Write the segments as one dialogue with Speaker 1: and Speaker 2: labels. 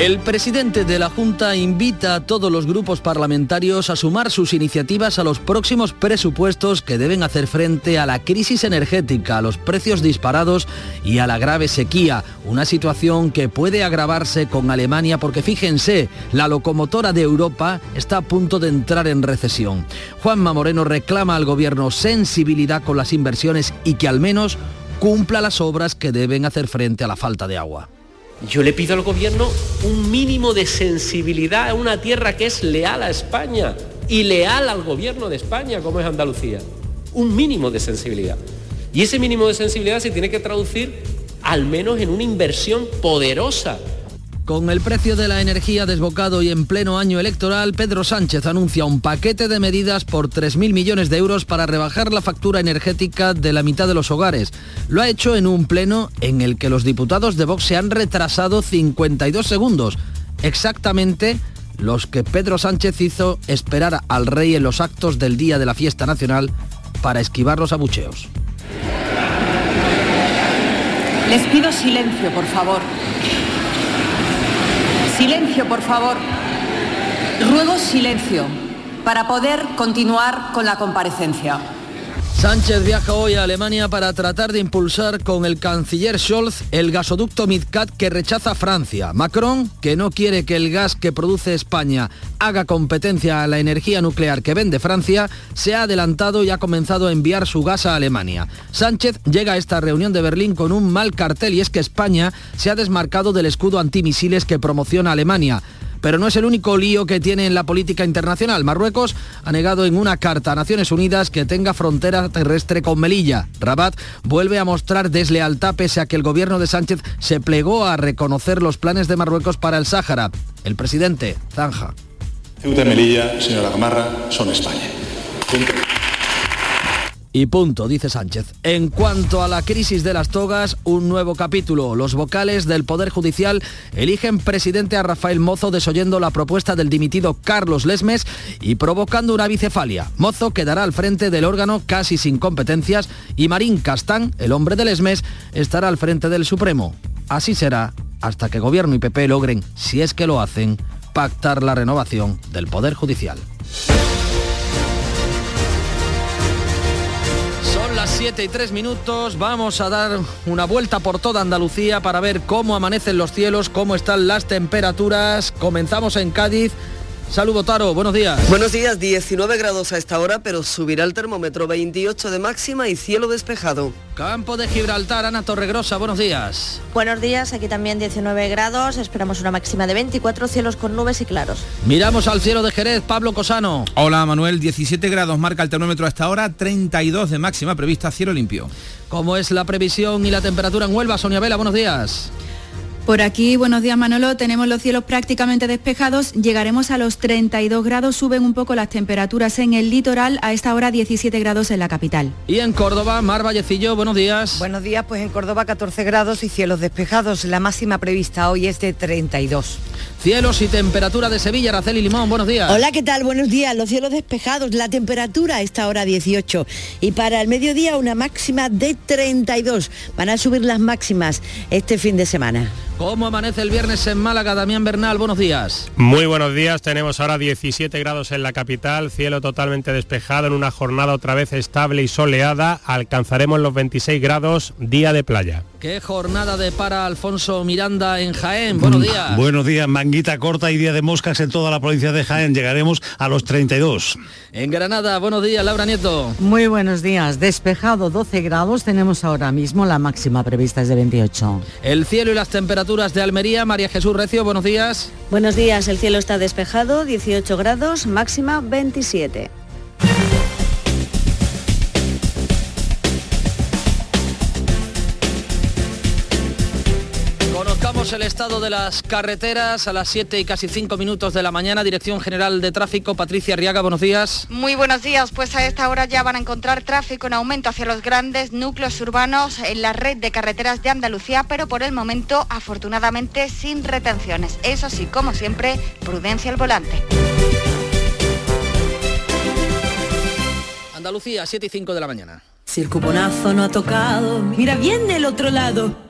Speaker 1: El presidente de la Junta invita a todos los grupos parlamentarios a sumar sus iniciativas a los próximos presupuestos que deben hacer frente a la crisis energética, a los precios disparados y a la grave sequía, una situación que puede agravarse con Alemania porque fíjense, la locomotora de Europa está a punto de entrar en recesión. Juanma Moreno reclama al gobierno sensibilidad con las inversiones y que al menos cumpla las obras que deben hacer frente a la falta de agua.
Speaker 2: Yo le pido al gobierno un mínimo de sensibilidad a una tierra que es leal a España y leal al gobierno de España, como es Andalucía. Un mínimo de sensibilidad. Y ese mínimo de sensibilidad se tiene que traducir al menos en una inversión poderosa
Speaker 1: con el precio de la energía desbocado y en pleno año electoral, Pedro Sánchez anuncia un paquete de medidas por 3.000 millones de euros para rebajar la factura energética de la mitad de los hogares. Lo ha hecho en un pleno en el que los diputados de Vox se han retrasado 52 segundos, exactamente los que Pedro Sánchez hizo esperar al rey en los actos del día de la fiesta nacional para esquivar los abucheos.
Speaker 3: Les pido silencio, por favor. Silencio, por favor. Ruego silencio para poder continuar con la comparecencia.
Speaker 1: Sánchez viaja hoy a Alemania para tratar de impulsar con el canciller Scholz el gasoducto Midcat que rechaza Francia. Macron, que no quiere que el gas que produce España haga competencia a la energía nuclear que vende Francia, se ha adelantado y ha comenzado a enviar su gas a Alemania. Sánchez llega a esta reunión de Berlín con un mal cartel y es que España se ha desmarcado del escudo antimisiles que promociona Alemania. Pero no es el único lío que tiene en la política internacional. Marruecos ha negado en una carta a Naciones Unidas que tenga frontera terrestre con Melilla. Rabat vuelve a mostrar deslealtad pese a que el gobierno de Sánchez se plegó a reconocer los planes de Marruecos para el Sáhara. El presidente zanja.
Speaker 4: Melilla, son España.
Speaker 1: Y punto, dice Sánchez. En cuanto a la crisis de las togas, un nuevo capítulo. Los vocales del Poder Judicial eligen presidente a Rafael Mozo desoyendo la propuesta del dimitido Carlos Lesmes y provocando una bicefalia. Mozo quedará al frente del órgano casi sin competencias y Marín Castán, el hombre de Lesmes, estará al frente del Supremo. Así será hasta que Gobierno y PP logren, si es que lo hacen, pactar la renovación del Poder Judicial. 7 y 3 minutos. Vamos a dar una vuelta por toda Andalucía para ver cómo amanecen los cielos, cómo están las temperaturas. Comenzamos en Cádiz. Saludo Taro, buenos días.
Speaker 5: Buenos días, 19 grados a esta hora, pero subirá el termómetro 28 de máxima y cielo despejado.
Speaker 1: Campo de Gibraltar, Ana Torregrosa, buenos días.
Speaker 6: Buenos días, aquí también 19 grados, esperamos una máxima de 24 cielos con nubes y claros.
Speaker 1: Miramos al cielo de Jerez, Pablo Cosano.
Speaker 7: Hola Manuel, 17 grados marca el termómetro hasta ahora, 32 de máxima prevista, cielo limpio.
Speaker 1: ¿Cómo es la previsión y la temperatura en Huelva? Sonia Vela, buenos días.
Speaker 8: Por aquí, buenos días Manolo, tenemos los cielos prácticamente despejados, llegaremos a los 32 grados, suben un poco las temperaturas en el litoral, a esta hora 17 grados en la capital.
Speaker 1: Y en Córdoba, Mar Vallecillo, buenos días.
Speaker 9: Buenos días, pues en Córdoba 14 grados y cielos despejados, la máxima prevista hoy es de 32.
Speaker 1: Cielos y temperatura de Sevilla, Araceli Limón, buenos días.
Speaker 10: Hola, ¿qué tal? Buenos días, los cielos despejados, la temperatura a esta hora 18 y para el mediodía una máxima de 32. Van a subir las máximas este fin de semana.
Speaker 1: ¿Cómo amanece el viernes en Málaga? Damián Bernal, buenos días.
Speaker 11: Muy buenos días, tenemos ahora 17 grados en la capital, cielo totalmente despejado en una jornada otra vez estable y soleada, alcanzaremos los 26 grados, día de playa.
Speaker 1: ¿Qué jornada de para Alfonso Miranda en Jaén? Buenos días.
Speaker 12: Buenos días, manguita corta y día de moscas en toda la provincia de Jaén, llegaremos a los 32.
Speaker 1: En Granada, buenos días, Laura Nieto.
Speaker 13: Muy buenos días, despejado 12 grados, tenemos ahora mismo la máxima prevista es de 28.
Speaker 1: El cielo y las temperaturas de Almería, María Jesús Recio, buenos días.
Speaker 14: Buenos días, el cielo está despejado, 18 grados, máxima 27.
Speaker 1: Conocemos el estado de las carreteras a las 7 y casi 5 minutos de la mañana. Dirección General de Tráfico, Patricia Arriaga, buenos días.
Speaker 15: Muy buenos días, pues a esta hora ya van a encontrar tráfico en aumento hacia los grandes núcleos urbanos en la red de carreteras de Andalucía, pero por el momento afortunadamente sin retenciones. Eso sí, como siempre, prudencia al volante.
Speaker 1: Andalucía, 7 y 5 de la mañana.
Speaker 8: Si el cuponazo no ha tocado, mira bien del otro lado.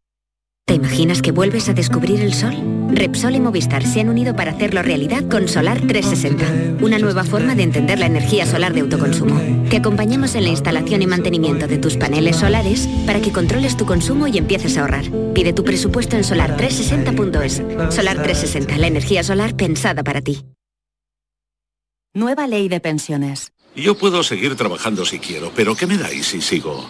Speaker 6: ¿Te imaginas que vuelves a descubrir el sol? Repsol y Movistar se han unido para hacerlo realidad con Solar 360, una nueva forma de entender la energía solar de autoconsumo. Te acompañamos en la instalación y mantenimiento de tus paneles solares para que controles tu consumo y empieces a ahorrar. Pide tu presupuesto en solar360.es. Solar 360, la energía solar pensada para ti.
Speaker 16: Nueva ley de pensiones.
Speaker 17: Yo puedo seguir trabajando si quiero, pero ¿qué me dais si sigo?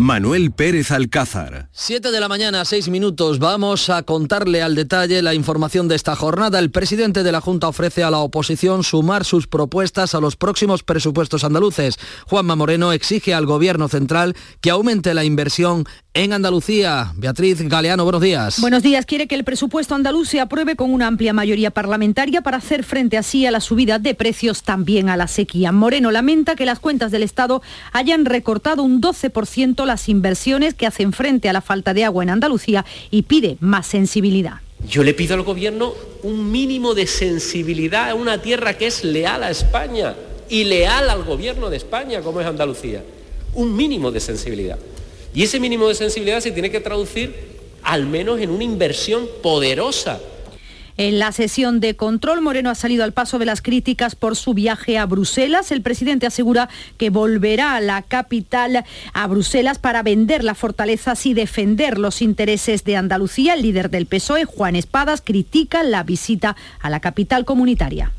Speaker 18: Manuel Pérez Alcázar.
Speaker 1: 7 de la mañana, 6 minutos. Vamos a contarle al detalle la información de esta jornada. El presidente de la Junta ofrece a la oposición sumar sus propuestas a los próximos presupuestos andaluces. Juanma Moreno exige al gobierno central que aumente la inversión en Andalucía. Beatriz Galeano, buenos días.
Speaker 19: Buenos días. Quiere que el presupuesto andaluz se apruebe con una amplia mayoría parlamentaria para hacer frente así a la subida de precios, también a la sequía. Moreno lamenta que las cuentas del Estado hayan recortado un 12% las inversiones que hacen frente a la falta de agua en Andalucía y pide más sensibilidad.
Speaker 2: Yo le pido al gobierno un mínimo de sensibilidad a una tierra que es leal a España y leal al gobierno de España, como es Andalucía. Un mínimo de sensibilidad. Y ese mínimo de sensibilidad se tiene que traducir al menos en una inversión poderosa
Speaker 19: en la sesión de control, Moreno ha salido al paso de las críticas por su viaje a Bruselas. El presidente asegura que volverá a la capital, a Bruselas, para vender la fortaleza y defender los intereses de Andalucía. El líder del PSOE, Juan Espadas, critica la visita a la capital comunitaria.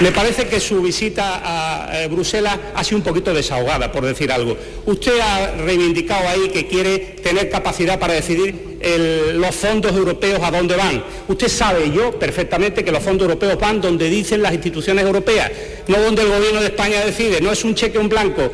Speaker 20: Me parece que su visita a eh, Bruselas ha sido un poquito desahogada, por decir algo. Usted ha reivindicado ahí que quiere tener capacidad para decidir los fondos europeos a dónde van. Usted sabe, yo perfectamente, que los fondos europeos van donde dicen las instituciones europeas, no donde el gobierno de España decide, no es un cheque en blanco.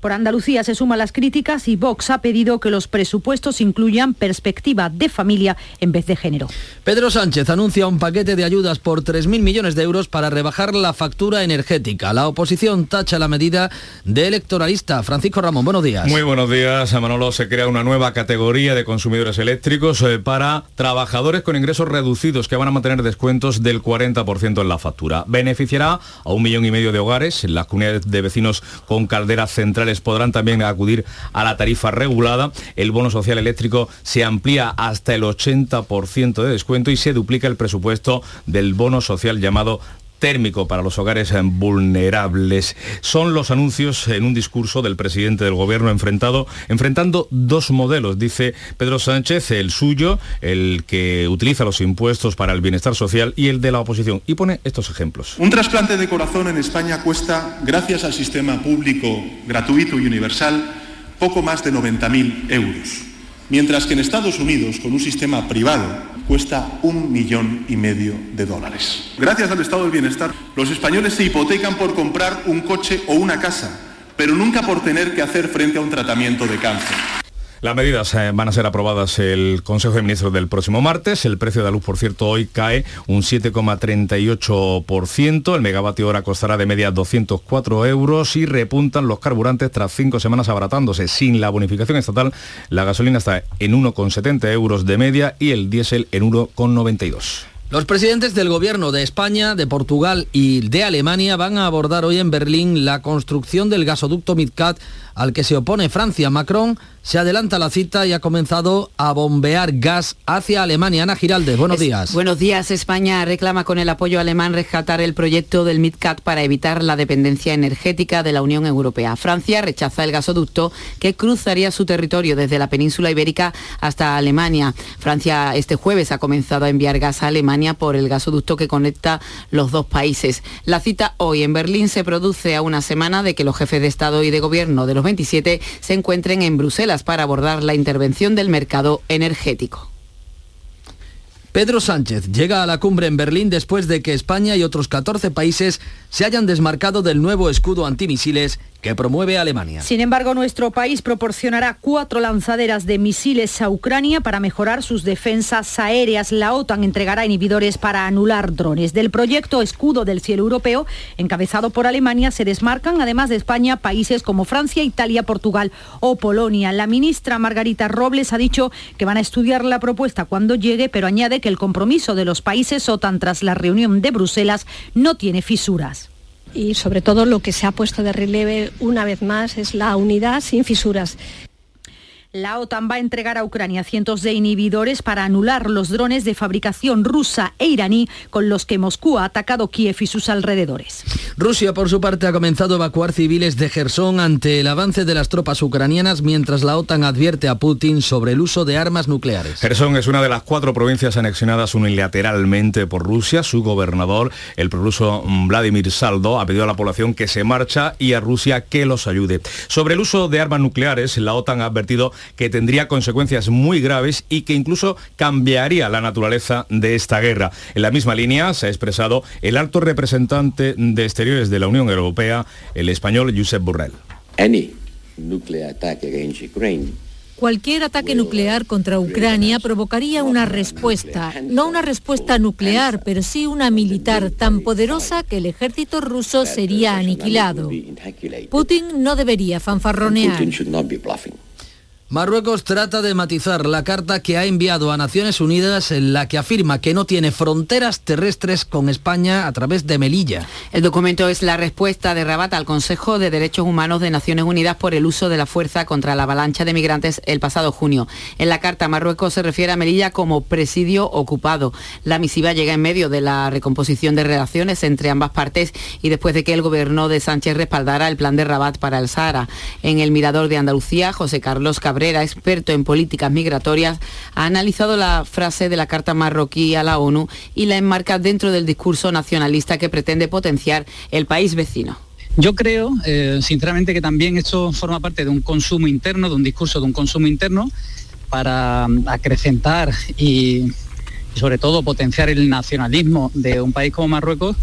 Speaker 19: Por Andalucía se suman las críticas y Vox ha pedido que los presupuestos incluyan perspectiva de familia en vez de género.
Speaker 1: Pedro Sánchez anuncia un paquete de ayudas por 3.000 millones de euros para rebajar la factura energética. La oposición tacha la medida de electoralista. Francisco Ramón, buenos días.
Speaker 21: Muy buenos días. A Manolo se crea una nueva categoría de consumidores eléctricos eh, para trabajadores con ingresos reducidos que van a mantener descuentos del 40% en la factura. Beneficiará a un millón y medio de hogares en las comunidades de vecinos con calderas centrales podrán también acudir a la tarifa regulada. El bono social eléctrico se amplía hasta el 80% de descuento y se duplica el presupuesto del bono social llamado térmico para los hogares vulnerables. Son los anuncios en un discurso del presidente del gobierno enfrentado, enfrentando dos modelos, dice Pedro Sánchez, el suyo, el que utiliza los impuestos para el bienestar social y el de la oposición. Y pone estos ejemplos.
Speaker 22: Un trasplante de corazón en España cuesta, gracias al sistema público gratuito y universal, poco más de 90.000 euros. Mientras que en Estados Unidos, con un sistema privado, cuesta un millón y medio de dólares. Gracias al estado del bienestar, los españoles se hipotecan por comprar un coche o una casa, pero nunca por tener que hacer frente a un tratamiento de cáncer.
Speaker 21: Las medidas eh, van a ser aprobadas el Consejo de Ministros del próximo martes. El precio de la luz, por cierto, hoy cae un 7,38%. El megavatio hora costará de media 204 euros y repuntan los carburantes tras cinco semanas abaratándose. Sin la bonificación estatal, la gasolina está en 1,70 euros de media y el diésel en 1,92.
Speaker 1: Los presidentes del gobierno de España, de Portugal y de Alemania van a abordar hoy en Berlín la construcción del gasoducto Midcat al que se opone Francia. Macron se adelanta la cita y ha comenzado a bombear gas hacia Alemania. Ana Giralde, buenos
Speaker 23: Es-
Speaker 1: días.
Speaker 23: Buenos días. España reclama con el apoyo alemán rescatar el proyecto del MidCat para evitar la dependencia energética de la Unión Europea. Francia rechaza el gasoducto que cruzaría su territorio desde la península ibérica hasta Alemania. Francia este jueves ha comenzado a enviar gas a Alemania por el gasoducto que conecta los dos países. La cita hoy en Berlín se produce a una semana de que los jefes de Estado y de Gobierno de los 27 se encuentren en Bruselas para abordar la intervención del mercado energético.
Speaker 1: Pedro Sánchez llega a la cumbre en Berlín después de que España y otros 14 países se hayan desmarcado del nuevo escudo antimisiles que promueve Alemania.
Speaker 19: Sin embargo, nuestro país proporcionará cuatro lanzaderas de misiles a Ucrania para mejorar sus defensas aéreas. La OTAN entregará inhibidores para anular drones. Del proyecto Escudo del Cielo Europeo, encabezado por Alemania, se desmarcan, además de España, países como Francia, Italia, Portugal o Polonia. La ministra Margarita Robles ha dicho que van a estudiar la propuesta cuando llegue, pero añade que el compromiso de los países OTAN tras la reunión de Bruselas no tiene fisuras.
Speaker 24: Y sobre todo lo que se ha puesto de relieve una vez más es la unidad sin fisuras.
Speaker 19: La OTAN va a entregar a Ucrania cientos de inhibidores para anular los drones de fabricación rusa e iraní con los que Moscú ha atacado Kiev y sus alrededores.
Speaker 1: Rusia, por su parte, ha comenzado a evacuar civiles de Gerson ante el avance de las tropas ucranianas, mientras la OTAN advierte a Putin sobre el uso de armas nucleares.
Speaker 21: Gerson es una de las cuatro provincias anexionadas unilateralmente por Rusia. Su gobernador, el prorruso Vladimir Saldo, ha pedido a la población que se marcha y a Rusia que los ayude. Sobre el uso de armas nucleares, la OTAN ha advertido que tendría consecuencias muy graves y que incluso cambiaría la naturaleza de esta guerra. En la misma línea se ha expresado el alto representante de Exteriores de la Unión Europea, el español Josep Borrell.
Speaker 25: Any nuclear attack against Ukraine
Speaker 26: Cualquier ataque nuclear contra Ucrania provocaría una respuesta, no una respuesta nuclear, pero sí una militar tan poderosa que el ejército ruso sería aniquilado. Putin no debería fanfarronear.
Speaker 1: Marruecos trata de matizar la carta que ha enviado a Naciones Unidas en la que afirma que no tiene fronteras terrestres con España a través de Melilla.
Speaker 23: El documento es la respuesta de Rabat al Consejo de Derechos Humanos de Naciones Unidas por el uso de la fuerza contra la avalancha de migrantes el pasado junio. En la carta, Marruecos se refiere a Melilla como presidio ocupado. La misiva llega en medio de la recomposición de relaciones entre ambas partes y después de que el gobierno de Sánchez respaldara el plan de Rabat para el Sahara. En el Mirador de Andalucía, José Carlos Cabrera, experto en políticas migratorias, ha analizado la frase de la carta marroquí a la ONU y la enmarca dentro del discurso nacionalista que pretende potenciar el país vecino.
Speaker 22: Yo creo, eh, sinceramente, que también esto forma parte de un consumo interno, de un discurso de un consumo interno para mm, acrecentar y, y sobre todo potenciar el nacionalismo de un país como Marruecos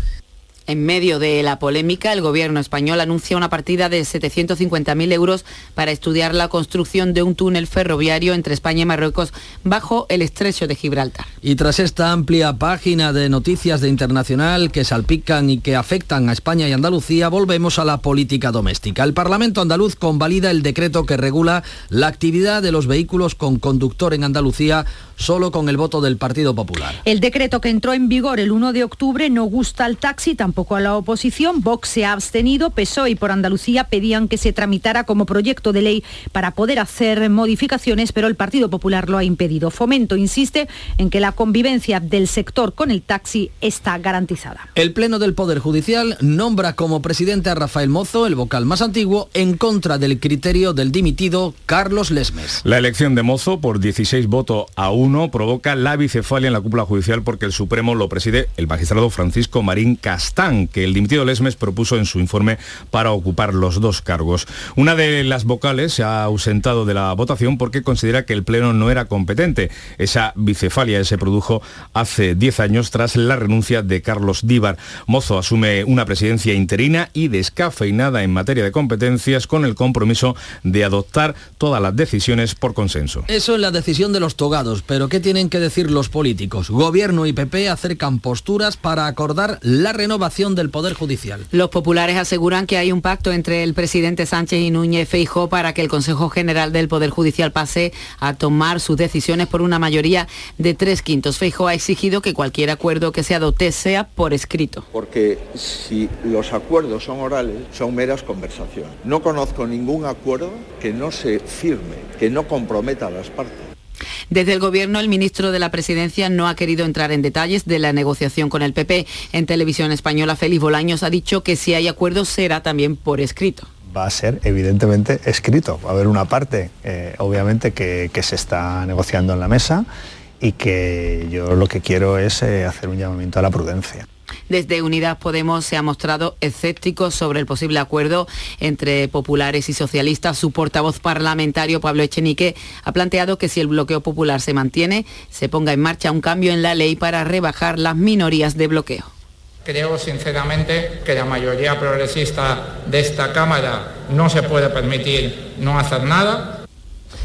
Speaker 23: En medio de la polémica, el gobierno español anuncia una partida de 750.000 euros para estudiar la construcción de un túnel ferroviario entre España y Marruecos bajo el estrecho de Gibraltar.
Speaker 1: Y tras esta amplia página de noticias de internacional que salpican y que afectan a España y Andalucía, volvemos a la política doméstica. El Parlamento andaluz convalida el decreto que regula la actividad de los vehículos con conductor en Andalucía solo con el voto del Partido Popular.
Speaker 19: El decreto que entró en vigor el 1 de octubre no gusta al taxi, tampoco a la oposición. Vox se ha abstenido, PSOE y por Andalucía pedían que se tramitara como proyecto de ley para poder hacer modificaciones, pero el Partido Popular lo ha impedido. Fomento insiste en que la convivencia del sector con el taxi está garantizada.
Speaker 1: El Pleno del Poder Judicial nombra como presidente a Rafael Mozo, el vocal más antiguo, en contra del criterio del dimitido Carlos Lesmes.
Speaker 21: La elección de Mozo por 16 votos a 1 provoca la bicefalia en la cúpula judicial porque el Supremo lo preside el magistrado Francisco Marín Castán, que el dimitido Lesmes propuso en su informe para ocupar los dos cargos. Una de las vocales se ha ausentado de la votación porque considera que el Pleno no era competente. Esa bicefalia se produjo hace 10 años tras la renuncia de Carlos Díbar. Mozo asume una presidencia interina y descafeinada en materia de competencias con el compromiso de adoptar todas las decisiones por consenso.
Speaker 1: Eso es la decisión de los togados, pero ¿qué tienen que decir los políticos? Gobierno y PP acercan posturas para acordar la renovación renovación del Poder Judicial.
Speaker 23: Los populares aseguran que hay un pacto entre el presidente Sánchez y Núñez Feijó para que el Consejo General del Poder Judicial pase a tomar sus decisiones por una mayoría de tres quintos. Feijó ha exigido que cualquier acuerdo que se adopte sea por escrito.
Speaker 27: Porque si los acuerdos son orales, son meras conversaciones. No conozco ningún acuerdo que no se firme, que no comprometa a las partes.
Speaker 23: Desde el Gobierno, el ministro de la Presidencia no ha querido entrar en detalles de la negociación con el PP. En televisión española, Félix Bolaños ha dicho que si hay acuerdo será también por escrito
Speaker 28: va a ser evidentemente escrito. Va a haber una parte, eh, obviamente, que, se está negociando en la mesa y que yo lo que quiero es eh, hacer un llamamiento a la prudencia.
Speaker 23: Desde Unidas Podemos se ha mostrado escéptico sobre el posible acuerdo entre populares y socialistas. Su portavoz parlamentario, Pablo Echenique, ha planteado que si el bloqueo popular se mantiene, se ponga en marcha un cambio en la ley para rebajar las minorías de bloqueo.
Speaker 29: Creo sinceramente que la mayoría progresista de esta Cámara no se puede permitir no hacer nada.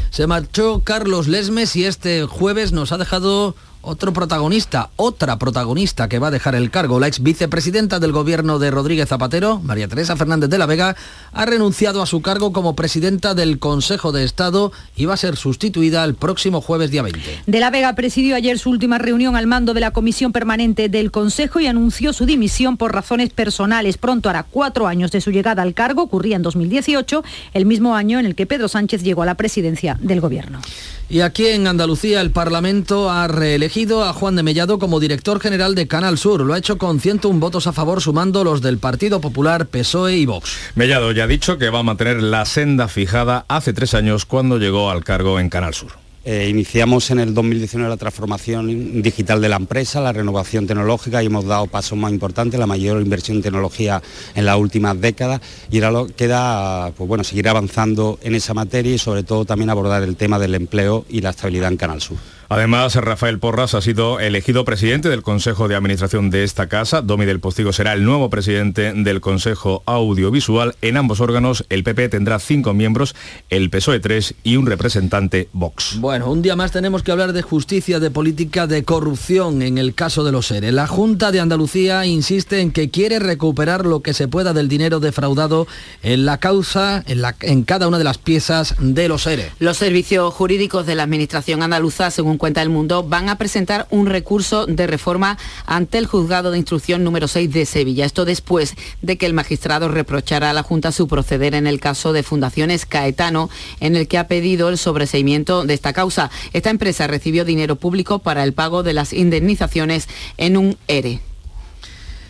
Speaker 1: Se marchó Carlos Lesmes y este jueves nos ha dejado otro protagonista, otra protagonista que va a dejar el cargo. La ex vicepresidenta del gobierno de Rodríguez Zapatero, María Teresa Fernández de la Vega, ha renunciado a su cargo como presidenta del Consejo de Estado y va a ser sustituida el próximo jueves día 20.
Speaker 30: De la Vega presidió ayer su última reunión al mando de la Comisión Permanente del Consejo y anunció su dimisión por razones personales. Pronto hará cuatro años de su llegada al cargo, ocurría en 2018, el mismo año en el que Pedro Sánchez llegó a la presidencia del gobierno.
Speaker 1: Y aquí en Andalucía el Parlamento ha reelegido a Juan de Mellado como director general de Canal Sur. Lo ha hecho con 101 votos a favor, sumando los del Partido Popular, PSOE y Vox.
Speaker 21: Mellado ya ha dicho que va a mantener la senda fijada hace tres años cuando llegó al cargo en Canal Sur.
Speaker 31: Eh, iniciamos en el 2019 la transformación digital de la empresa, la renovación tecnológica y hemos dado pasos más importantes, la mayor inversión en tecnología en las últimas décadas y ahora lo queda pues bueno, seguir avanzando en esa materia y sobre todo también abordar el tema del empleo y la estabilidad en Canal Sur.
Speaker 21: Además, Rafael Porras ha sido elegido presidente del Consejo de Administración de esta casa. Domi del Postigo será el nuevo presidente del Consejo Audiovisual. En ambos órganos, el PP tendrá cinco miembros, el PSOE tres y un representante Vox.
Speaker 1: Bueno, un día más tenemos que hablar de justicia, de política, de corrupción en el caso de los ERE. La Junta de Andalucía insiste en que quiere recuperar lo que se pueda del dinero defraudado en la causa, en, la, en cada una de las piezas de los ERE.
Speaker 23: Los servicios jurídicos de la Administración andaluza, según cuenta el mundo, van a presentar un recurso de reforma ante el juzgado de instrucción número 6 de Sevilla. Esto después de que el magistrado reprochara a la Junta su proceder en el caso de Fundaciones Caetano, en el que ha pedido el sobreseimiento de esta causa. Esta empresa recibió dinero público para el pago de las indemnizaciones en un ERE.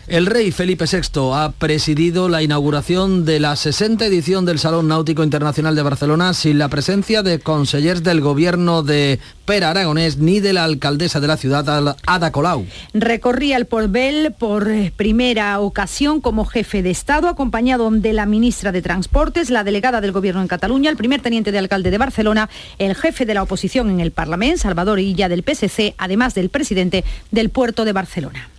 Speaker 1: El rey Felipe VI ha presidido la inauguración de la 60 edición del Salón Náutico Internacional de Barcelona sin la presencia de consellers del gobierno de Pera Aragonés ni de la alcaldesa de la ciudad, Ada Colau.
Speaker 30: Recorría el Portbel por primera ocasión como jefe de Estado, acompañado de la ministra de Transportes, la delegada del gobierno en Cataluña, el primer teniente de alcalde de Barcelona, el jefe de la oposición en el Parlamento, Salvador Illa del PSC, además del presidente del puerto de Barcelona.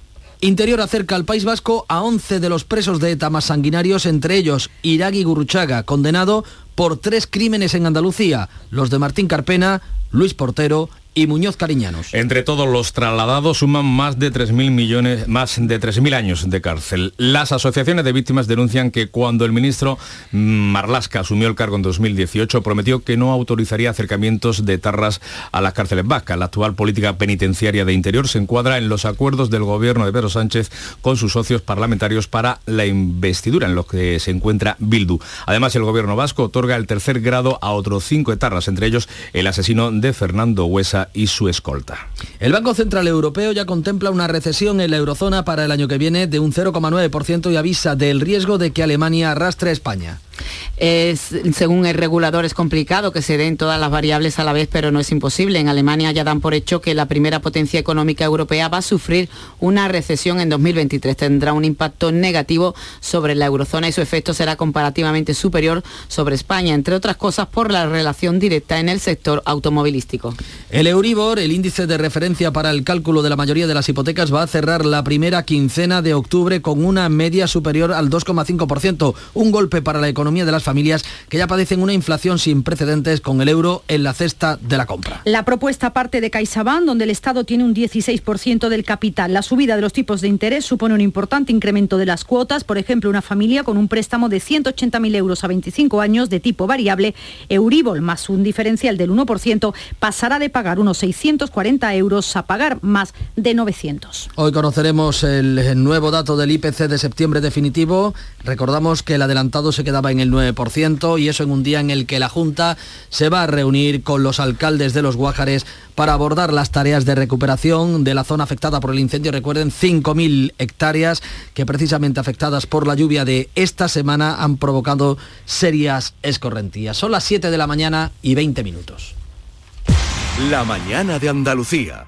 Speaker 1: Interior acerca al País Vasco a 11 de los presos de ETA más sanguinarios, entre ellos Iragui Gurruchaga, condenado por tres crímenes en Andalucía, los de Martín Carpena, Luis Portero y Muñoz Cariñanos.
Speaker 21: Entre todos los trasladados suman más de 3.000 millones, más de 3.000 años de cárcel. Las asociaciones de víctimas denuncian que cuando el ministro Marlasca asumió el cargo en 2018 prometió que no autorizaría acercamientos de tarras a las cárceles vascas. La actual política penitenciaria de Interior se encuadra en los acuerdos del gobierno de Pedro Sánchez con sus socios parlamentarios para la investidura en los que se encuentra Bildu. Además, el gobierno vasco otorga el tercer grado a otros cinco etarras, entre ellos el asesino de Fernando Huesa y su escolta.
Speaker 1: El Banco Central Europeo ya contempla una recesión en la eurozona para el año que viene de un 0,9% y avisa del riesgo de que Alemania arrastre a España.
Speaker 23: Según el regulador es complicado que se den todas las variables a la vez, pero no es imposible. En Alemania ya dan por hecho que la primera potencia económica europea va a sufrir una recesión en 2023. Tendrá un impacto negativo sobre la eurozona y su efecto será comparativamente superior sobre España, entre otras cosas por la relación directa en el sector automovilístico.
Speaker 1: El Euribor, el índice de referencia para el cálculo de la mayoría de las hipotecas, va a cerrar la primera quincena de octubre con una media superior al 2,5%, un golpe para la economía economía de las familias que ya padecen una inflación sin precedentes con el euro en la cesta de la compra.
Speaker 30: La propuesta parte de CaixaBank, donde el Estado tiene un 16% del capital. La subida de los tipos de interés supone un importante incremento de las cuotas. Por ejemplo, una familia con un préstamo de 180.000 euros a 25 años de tipo variable, Euribor más un diferencial del 1%, pasará de pagar unos 640 euros a pagar más de 900.
Speaker 1: Hoy conoceremos el nuevo dato del IPC de septiembre definitivo. Recordamos que el adelantado se quedaba en el 9% y eso en un día en el que la Junta se va a reunir con los alcaldes de los Guájares para abordar las tareas de recuperación de la zona afectada por el incendio. Recuerden, 5.000 hectáreas que precisamente afectadas por la lluvia de esta semana han provocado serias escorrentías. Son las 7 de la mañana y 20 minutos.
Speaker 18: La mañana de Andalucía.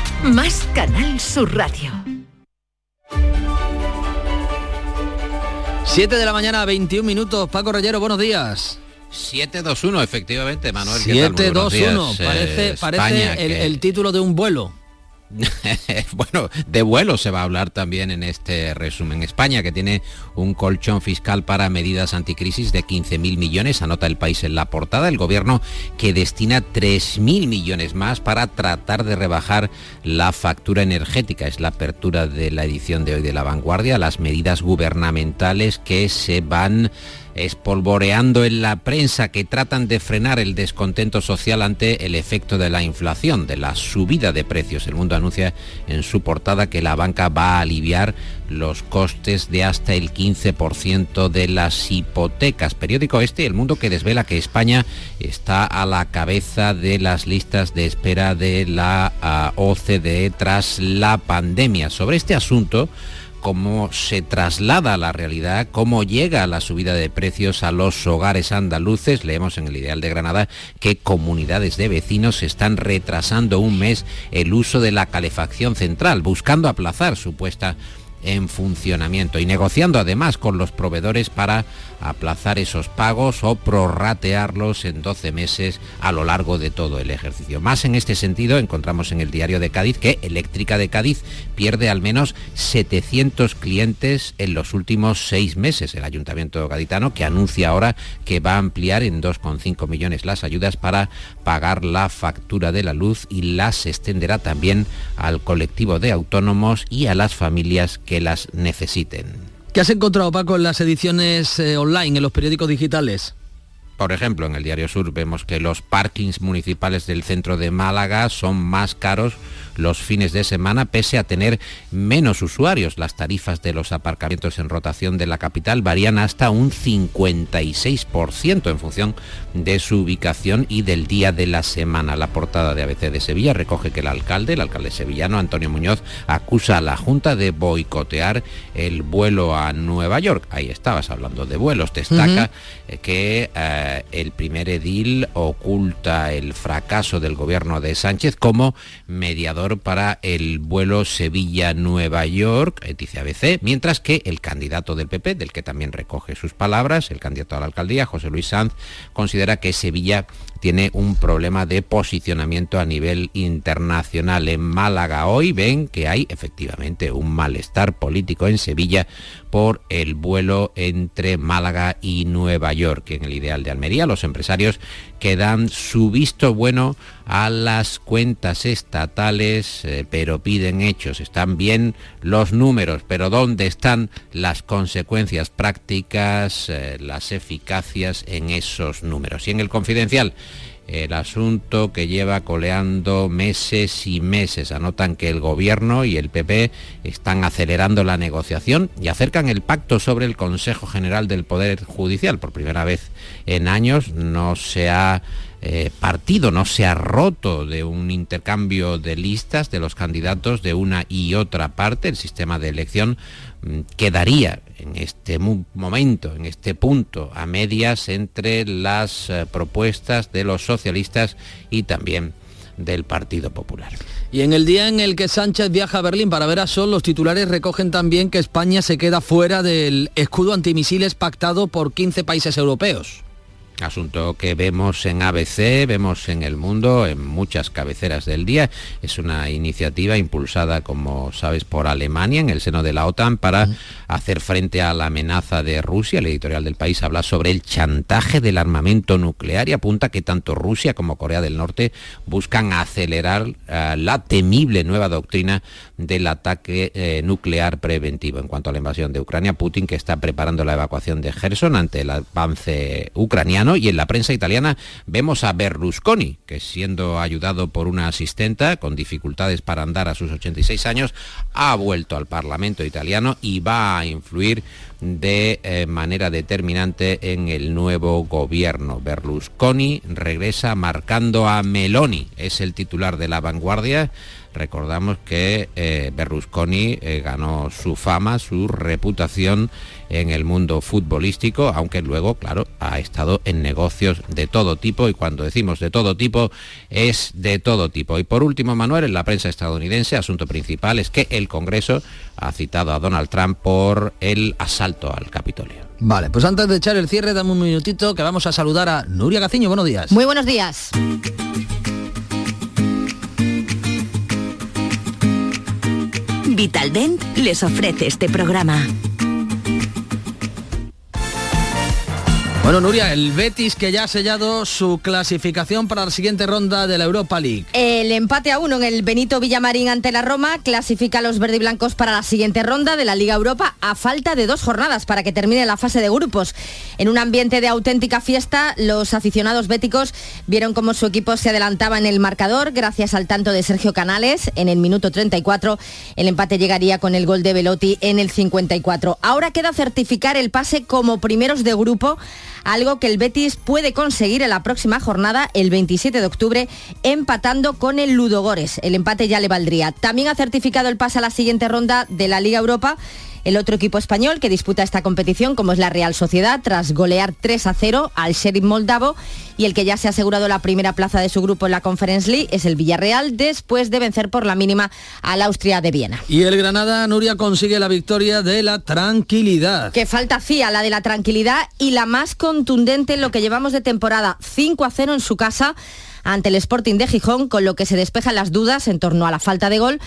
Speaker 32: Más Canal Sur Radio.
Speaker 1: 7 de la mañana, 21 minutos. Paco Reyero, buenos días.
Speaker 33: 721, efectivamente, Manuel.
Speaker 1: 721, parece, parece el, el título de un vuelo.
Speaker 33: bueno, de vuelo se va a hablar también en este resumen. España, que tiene un colchón fiscal para medidas anticrisis de 15.000 millones, anota el país en la portada. El gobierno que destina 3.000 millones más para tratar de rebajar la factura energética. Es la apertura de la edición de hoy de La Vanguardia. Las medidas gubernamentales que se van espolvoreando en la prensa que tratan de frenar el descontento social ante el efecto de la inflación, de la subida de precios. El mundo anuncia en su portada que la banca va a aliviar los costes de hasta el 15% de las hipotecas. Periódico este, El Mundo que desvela que España está a la cabeza de las listas de espera de la ah, OCDE tras la pandemia. Sobre este asunto, cómo se traslada a la realidad, cómo llega la subida de precios a los hogares andaluces. Leemos en el Ideal de Granada que comunidades de vecinos están retrasando un mes el uso de la calefacción central, buscando aplazar su puesta en funcionamiento y negociando además con los proveedores para aplazar esos pagos o prorratearlos en 12 meses a lo largo de todo el ejercicio. Más en este sentido encontramos en el diario de Cádiz que Eléctrica de Cádiz pierde al menos 700 clientes en los últimos seis meses. El ayuntamiento gaditano que anuncia ahora que va a ampliar en 2,5 millones las ayudas para pagar la factura de la luz y las extenderá también al colectivo de autónomos y a las familias que las necesiten.
Speaker 1: ¿Qué has encontrado, Paco, en las ediciones eh, online, en los periódicos digitales?
Speaker 33: Por ejemplo, en el Diario Sur vemos que los parkings municipales del centro de Málaga son más caros los fines de semana, pese a tener menos usuarios. Las tarifas de los aparcamientos en rotación de la capital varían hasta un 56% en función de su ubicación y del día de la semana. La portada de ABC de Sevilla recoge que el alcalde, el alcalde sevillano Antonio Muñoz, acusa a la Junta de boicotear el vuelo a Nueva York. Ahí estabas hablando de vuelos. Destaca que eh, el primer edil oculta el fracaso del gobierno de Sánchez como mediador para el vuelo Sevilla-Nueva York, eh, dice ABC, mientras que el candidato del PP, del que también recoge sus palabras, el candidato a la alcaldía, José Luis Sanz, considera que Sevilla tiene un problema de posicionamiento a nivel internacional. En Málaga hoy ven que hay efectivamente un malestar político en Sevilla por el vuelo entre Málaga y Nueva York. En el ideal de Almería, los empresarios que dan su visto bueno a las cuentas estatales, eh, pero piden hechos. Están bien los números, pero ¿dónde están las consecuencias prácticas, eh, las eficacias en esos números? Y en el confidencial, el asunto que lleva coleando meses y meses. Anotan que el gobierno y el PP están acelerando la negociación y acercan el pacto sobre el Consejo General del Poder Judicial. Por primera vez en años no se ha eh, partido no se ha roto de un intercambio de listas de los candidatos de una y otra parte. El sistema de elección mm, quedaría en este momento, en este punto, a medias entre las eh, propuestas de los socialistas y también del Partido Popular.
Speaker 1: Y en el día en el que Sánchez viaja a Berlín para ver a Sol, los titulares recogen también que España se queda fuera del escudo antimisiles pactado por 15 países europeos.
Speaker 33: Asunto que vemos en ABC, vemos en El Mundo, en muchas cabeceras del día. Es una iniciativa impulsada, como sabes, por Alemania en el seno de la OTAN para hacer frente a la amenaza de Rusia. El editorial del país habla sobre el chantaje del armamento nuclear y apunta que tanto Rusia como Corea del Norte buscan acelerar eh, la temible nueva doctrina del ataque eh, nuclear preventivo. En cuanto a la invasión de Ucrania, Putin que está preparando la evacuación de Gerson ante el avance ucraniano y en la prensa italiana vemos a Berlusconi, que siendo ayudado por una asistenta con dificultades para andar a sus 86 años, ha vuelto al Parlamento italiano y va a influir de eh, manera determinante en el nuevo gobierno. Berlusconi regresa marcando a Meloni, es el titular de la vanguardia Recordamos que eh, Berlusconi eh, ganó su fama, su reputación en el mundo futbolístico, aunque luego, claro, ha estado en negocios de todo tipo y cuando decimos de todo tipo es de todo tipo. Y por último, Manuel, en la prensa estadounidense, asunto principal es que el Congreso ha citado a Donald Trump por el asalto al Capitolio.
Speaker 1: Vale, pues antes de echar el cierre, dame un minutito que vamos a saludar a Nuria Gaciño. Buenos días.
Speaker 30: Muy buenos días.
Speaker 32: Vitaldent les ofrece este programa.
Speaker 1: Bueno, Nuria, el Betis que ya ha sellado su clasificación para la siguiente ronda de la Europa League.
Speaker 30: El empate a uno en el Benito Villamarín ante la Roma clasifica a los verdiblancos para la siguiente ronda de la Liga Europa a falta de dos jornadas para que termine la fase de grupos. En un ambiente de auténtica fiesta, los aficionados béticos vieron cómo su equipo se adelantaba en el marcador gracias al tanto de Sergio Canales en el minuto 34. El empate llegaría con el gol de Velotti en el 54. Ahora queda certificar el pase como primeros de grupo algo que el Betis puede conseguir en la próxima jornada, el 27 de octubre, empatando con el Ludogores. El empate ya le valdría. También ha certificado el pase a la siguiente ronda de la Liga Europa el otro equipo español que disputa esta competición, como es la Real Sociedad, tras golear 3 a 0 al Sheriff Moldavo, y el que ya se ha asegurado la primera plaza de su grupo en la Conference League es el Villarreal, después de vencer por la mínima al Austria de Viena.
Speaker 1: Y el Granada, Nuria, consigue la victoria de la tranquilidad.
Speaker 30: Que falta fía la de la tranquilidad y la más contundente en lo que llevamos de temporada, 5 a 0 en su casa ante el Sporting de Gijón, con lo que se despejan las dudas en torno a la falta de gol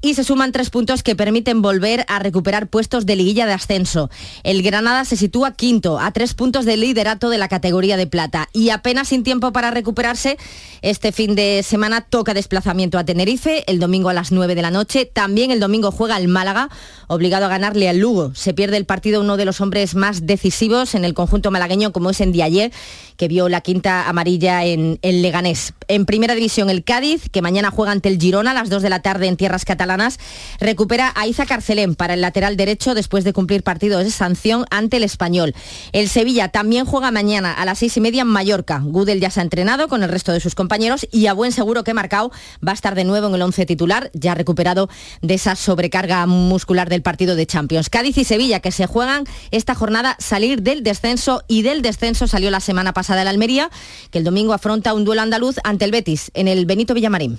Speaker 30: y se suman tres puntos que permiten volver a recuperar puestos de liguilla de ascenso. El Granada se sitúa quinto, a tres puntos del liderato de la categoría de plata y apenas sin tiempo para recuperarse, este fin de semana toca desplazamiento a Tenerife, el domingo a las 9 de la noche, también el domingo juega el Málaga, obligado a ganarle al Lugo. Se pierde el partido uno de los hombres más decisivos en el conjunto malagueño como es en Diayer, que vio la quinta amarilla en el Leganés. En primera división el Cádiz, que mañana juega ante el Girona a las 2 de la tarde en tierras catalanas recupera a Isa Carcelén para el lateral derecho después de cumplir partidos de sanción ante el español. El Sevilla también juega mañana a las seis y media en Mallorca. Gudel ya se ha entrenado con el resto de sus compañeros y a buen seguro que Marcao va a estar de nuevo en el once titular, ya recuperado de esa sobrecarga muscular del partido de Champions. Cádiz y Sevilla que se juegan esta jornada salir del descenso y del descenso salió la semana pasada el Almería, que el domingo afronta un duelo andaluz ante el Betis en el Benito Villamarín.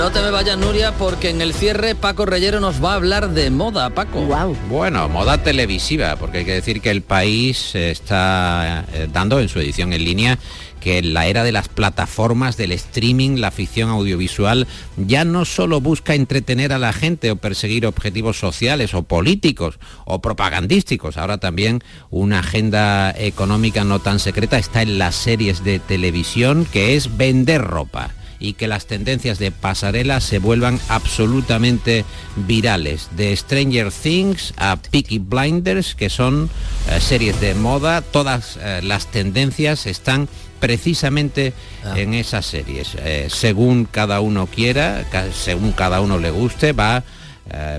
Speaker 1: No te me vayas, Nuria, porque en el cierre Paco Reyero nos va a hablar de moda, Paco.
Speaker 30: Wow.
Speaker 33: Bueno, moda televisiva, porque hay que decir que el país está eh, dando en su edición en línea que en la era de las plataformas, del streaming, la ficción audiovisual ya no solo busca entretener a la gente o perseguir objetivos sociales o políticos o propagandísticos, ahora también una agenda económica no tan secreta está en las series de televisión que es vender ropa y que las tendencias de pasarela se vuelvan absolutamente virales. De Stranger Things a Peaky Blinders, que son eh, series de moda, todas eh, las tendencias están precisamente
Speaker 1: Ah.
Speaker 33: en esas series. Eh, según cada uno quiera, según cada uno le guste, va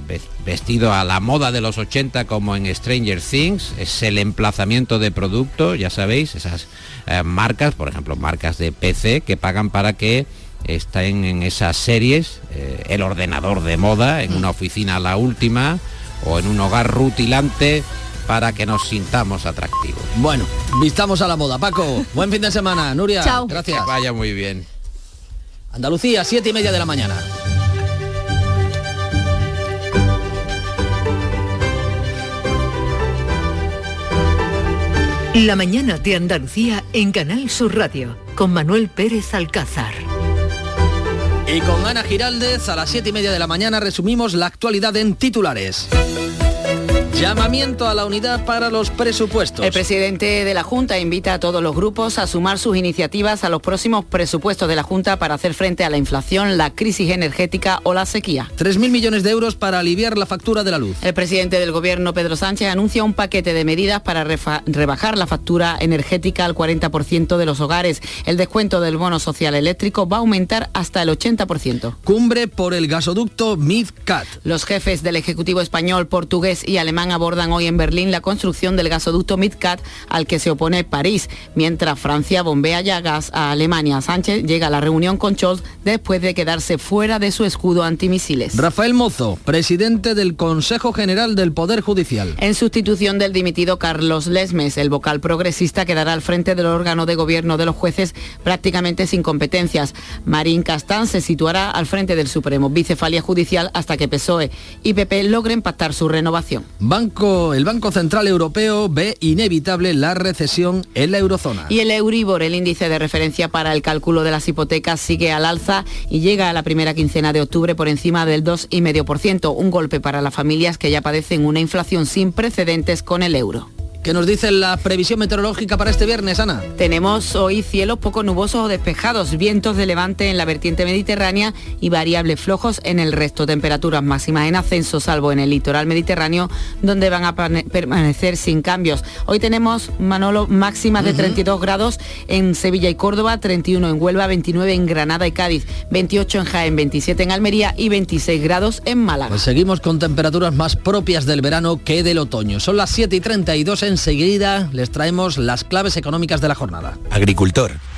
Speaker 33: ve- vestido a la moda de los 80 como en Stranger Things, es el emplazamiento de producto, ya sabéis, esas eh, marcas, por ejemplo, marcas de PC que pagan para que estén en esas series, eh, el ordenador de moda, en una oficina la última o en un hogar rutilante para que nos sintamos atractivos.
Speaker 1: Bueno, vistamos a la moda. Paco, buen fin de semana. Nuria,
Speaker 33: Chao.
Speaker 1: gracias.
Speaker 33: Que vaya muy bien.
Speaker 1: Andalucía, siete y media de la mañana.
Speaker 32: La mañana de Andalucía en Canal Sur Radio con Manuel Pérez Alcázar.
Speaker 1: Y con Ana Giraldez a las siete y media de la mañana resumimos la actualidad en titulares. Llamamiento a la unidad para los presupuestos.
Speaker 23: El presidente de la Junta invita a todos los grupos a sumar sus iniciativas a los próximos presupuestos de la Junta para hacer frente a la inflación, la crisis energética o la sequía.
Speaker 1: 3.000 millones de euros para aliviar la factura de la luz.
Speaker 23: El presidente del gobierno, Pedro Sánchez, anuncia un paquete de medidas para rebajar la factura energética al 40% de los hogares. El descuento del bono social eléctrico va a aumentar hasta el 80%.
Speaker 1: Cumbre por el gasoducto MidCat.
Speaker 23: Los jefes del Ejecutivo español, portugués y alemán abordan hoy en Berlín la construcción del gasoducto MidCat al que se opone París, mientras Francia bombea ya gas a Alemania. Sánchez llega a la reunión con Scholz después de quedarse fuera de su escudo antimisiles.
Speaker 1: Rafael Mozo, presidente del Consejo General del Poder Judicial.
Speaker 23: En sustitución del dimitido Carlos Lesmes, el vocal progresista quedará al frente del órgano de gobierno de los jueces prácticamente sin competencias. Marín Castán se situará al frente del Supremo, bicefalia judicial hasta que PSOE y PP logren pactar su renovación.
Speaker 1: El Banco Central Europeo ve inevitable la recesión en la eurozona.
Speaker 23: Y el Euribor, el índice de referencia para el cálculo de las hipotecas, sigue al alza y llega a la primera quincena de octubre por encima del 2,5%, un golpe para las familias que ya padecen una inflación sin precedentes con el euro.
Speaker 1: ¿Qué nos dice la previsión meteorológica para este viernes, Ana?
Speaker 23: Tenemos hoy cielos poco nubosos o despejados, vientos de levante en la vertiente mediterránea y variables flojos en el resto. Temperaturas máximas en ascenso, salvo en el litoral mediterráneo, donde van a permanecer sin cambios. Hoy tenemos, Manolo, máximas de 32 grados en Sevilla y Córdoba, 31 en Huelva, 29 en Granada y Cádiz, 28 en Jaén, 27 en Almería y 26 grados en Málaga.
Speaker 1: Pues seguimos con temperaturas más propias del verano que del otoño. Son las 7 y 32. Enseguida les traemos las claves económicas de la jornada.
Speaker 34: Agricultor,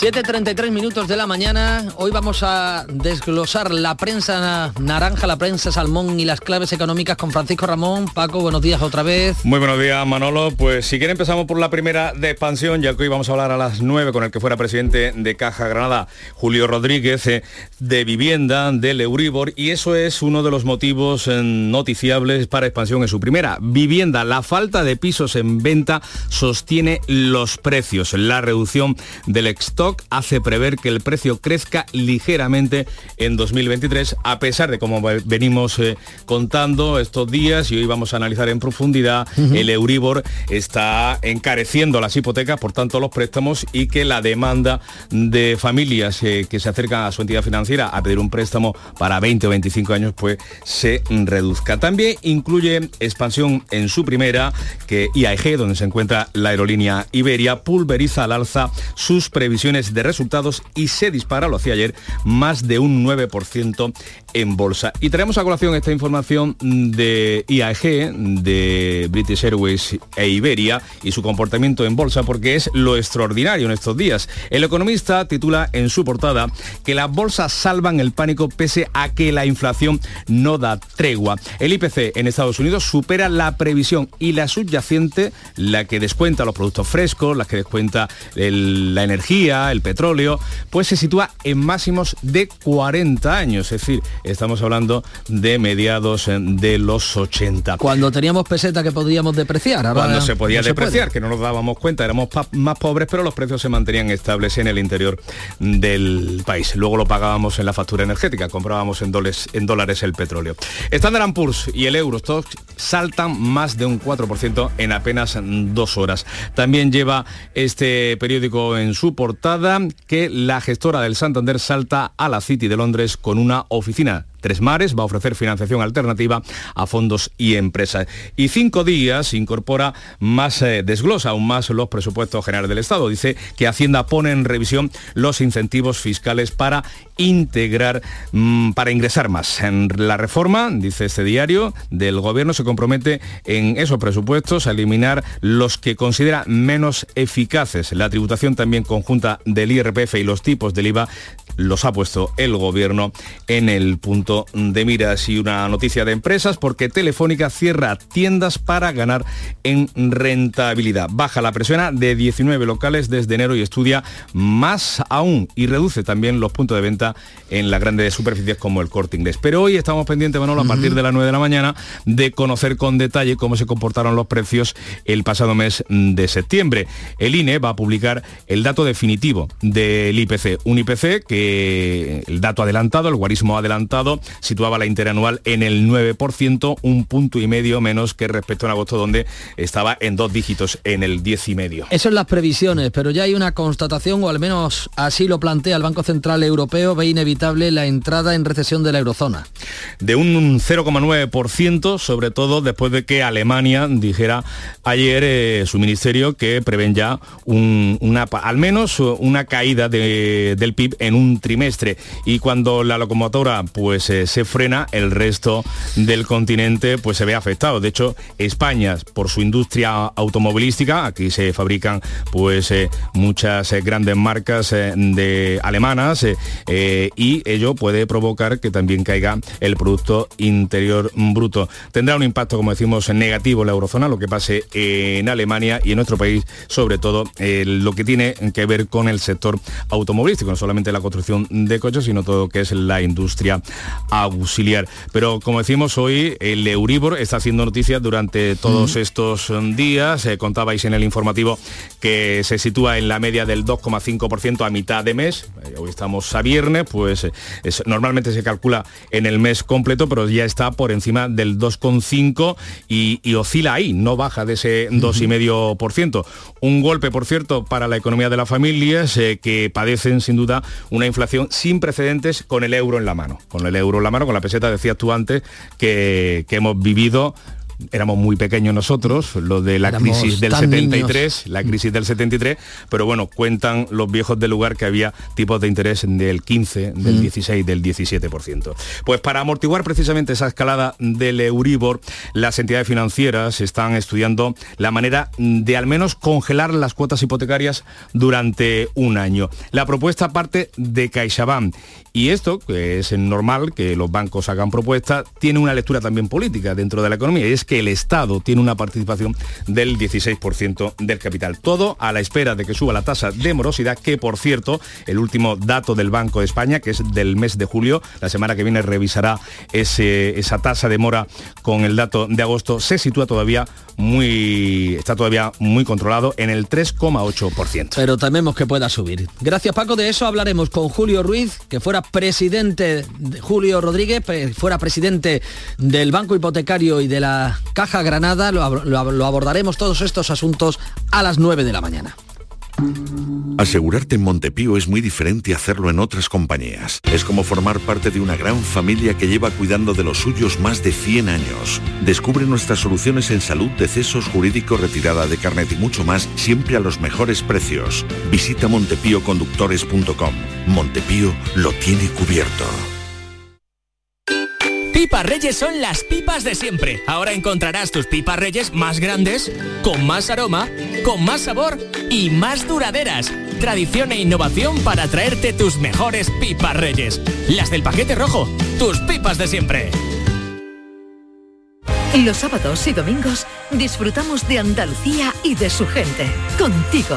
Speaker 1: 7.33 minutos de la mañana. Hoy vamos a desglosar la prensa naranja, la prensa salmón y las claves económicas con Francisco Ramón. Paco, buenos días otra vez.
Speaker 21: Muy buenos días, Manolo. Pues si quiere empezamos por la primera de expansión, ya que hoy vamos a hablar a las 9 con el que fuera presidente de Caja Granada, Julio Rodríguez, eh, de vivienda, del Euribor, y eso es uno de los motivos eh, noticiables para expansión en su primera. Vivienda, la falta de pisos en venta sostiene los precios. La reducción del stock hace prever que el precio crezca ligeramente en 2023, a pesar de como venimos eh, contando estos días y hoy vamos a analizar en profundidad, el Euribor está encareciendo las hipotecas, por tanto los préstamos y que la demanda de familias eh, que se acercan a su entidad financiera a pedir un préstamo para 20 o 25 años, pues se reduzca. También incluye expansión en su primera, que IAG, donde se encuentra la aerolínea Iberia, pulveriza al alza sus previsiones de resultados y se dispara, lo hacía ayer, más de un 9% en bolsa. Y traemos a colación esta información de IAG, de British Airways e Iberia y su comportamiento en bolsa porque es lo extraordinario en estos días. El economista titula en su portada que las bolsas salvan el pánico pese a que la inflación no da tregua. El IPC en Estados Unidos supera la previsión y la subyacente, la que descuenta los productos frescos, la que descuenta la energía, el petróleo, pues se sitúa en máximos de 40 años, es decir, estamos hablando de mediados eh, de los 80.
Speaker 1: Cuando teníamos peseta que podíamos depreciar.
Speaker 21: Ahora Cuando se podía depreciar, que no nos dábamos cuenta, éramos más pobres, pero los precios se mantenían estables en el interior del país. Luego lo pagábamos en la factura energética, comprábamos en dólares, en dólares el petróleo. Standard Poor's y el Eurostox saltan más de un 4% en apenas dos horas. También lleva este periódico en su portada que la gestora del Santander salta a la City de Londres con una oficina Tres Mares va a ofrecer financiación alternativa a fondos y empresas. Y cinco días incorpora más, eh, desglosa aún más los presupuestos generales del Estado. Dice que Hacienda pone en revisión los incentivos fiscales para integrar, mm, para ingresar más. En la reforma, dice este diario, del gobierno se compromete en esos presupuestos a eliminar los que considera menos eficaces. La tributación también conjunta del IRPF y los tipos del IVA los ha puesto el gobierno en el punto de miras y una noticia de empresas porque Telefónica cierra tiendas para ganar en rentabilidad. Baja la presión de 19 locales desde enero y estudia más aún y reduce también los puntos de venta en las grandes superficies como el corte inglés. Pero hoy estamos pendientes, Manolo, a partir de las 9 de la mañana de conocer con detalle cómo se comportaron los precios el pasado mes de septiembre. El INE va a publicar el dato definitivo del IPC, un IPC que el dato adelantado, el guarismo adelantado, situaba la interanual en el 9%, un punto y medio menos que respecto a agosto donde estaba en dos dígitos, en el 10 y medio.
Speaker 1: Eso es las previsiones, pero ya hay una constatación, o al menos así lo plantea el Banco Central Europeo, ve inevitable la entrada en recesión de la eurozona.
Speaker 21: De un 0,9%, sobre todo después de que Alemania dijera ayer eh, su ministerio que prevén ya una, al menos una caída del PIB en un trimestre y cuando la locomotora pues eh, se frena el resto del continente pues se ve afectado. De hecho España por su industria automovilística aquí se fabrican pues eh, muchas eh, grandes marcas de alemanas y ello puede provocar que también caiga el producto interior bruto. Tendrá un impacto como decimos negativo en la eurozona lo que pase en Alemania y en nuestro país sobre todo lo que tiene que ver con el sector automovilístico no solamente la construcción de coches, sino todo lo que es la industria auxiliar. Pero como decimos hoy, el Euribor está haciendo noticias durante todos estos días. Eh, contabais en el informativo que se sitúa en la media del 2,5% a mitad de mes. Eh, hoy estamos a viernes, pues eh, normalmente se calcula en el mes completo, pero ya está por encima del 2,5 y, y, oscila ahí, no baja de ese 2,5%. Un golpe, por cierto, para la economía de las familias que padecen sin duda una inflación sin precedentes con el euro en la mano. Con el euro en la mano, con la peseta, decías tú antes, que hemos vivido éramos muy pequeños nosotros, lo de la crisis del 73, la crisis del 73, pero bueno, cuentan los viejos del lugar que había tipos de interés del 15, del 16, mm. del 17%. Pues para amortiguar precisamente esa escalada del Euribor, las entidades financieras están estudiando la manera de al menos congelar las cuotas hipotecarias durante un año. La propuesta parte de CaixaBank y esto, que es normal que los bancos hagan propuestas, tiene una lectura también política dentro de la economía y es que el Estado tiene una participación del 16% del capital. Todo a la espera de que suba la tasa de morosidad, que por cierto, el último dato del Banco de España, que es del mes de julio, la semana que viene revisará esa tasa de mora con el dato de agosto, se sitúa todavía muy, está todavía muy controlado en el 3,8%.
Speaker 1: Pero tememos que pueda subir. Gracias Paco, de eso hablaremos con Julio Ruiz, que fuera presidente, Julio Rodríguez, fuera presidente del Banco Hipotecario y de la Caja Granada, lo, abordaremos todos estos asuntos a las 9 de la mañana.
Speaker 35: Asegurarte en Montepío es muy diferente a hacerlo en otras compañías. Es como formar parte de una gran familia que lleva cuidando de los suyos más de 100 años. Descubre nuestras soluciones en salud, decesos, jurídico, retirada de carnet y mucho más, siempre a los mejores precios. Visita montepíoconductores.com. Montepío lo tiene cubierto.
Speaker 36: Pipas Reyes son las pipas de siempre. Ahora encontrarás tus pipas Reyes más grandes, con más aroma, con más sabor y más duraderas. Tradición e innovación para traerte tus mejores pipas Reyes. Las del paquete rojo, tus pipas de siempre.
Speaker 32: Los sábados y domingos disfrutamos de Andalucía y de su gente. Contigo,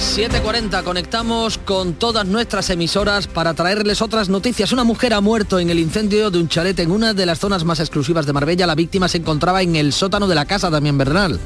Speaker 1: 7.40, conectamos con todas nuestras emisoras para traerles otras noticias. Una mujer ha muerto en el incendio de un chalet en una de las zonas más exclusivas de Marbella. La víctima se encontraba en el sótano de la casa también Bernal.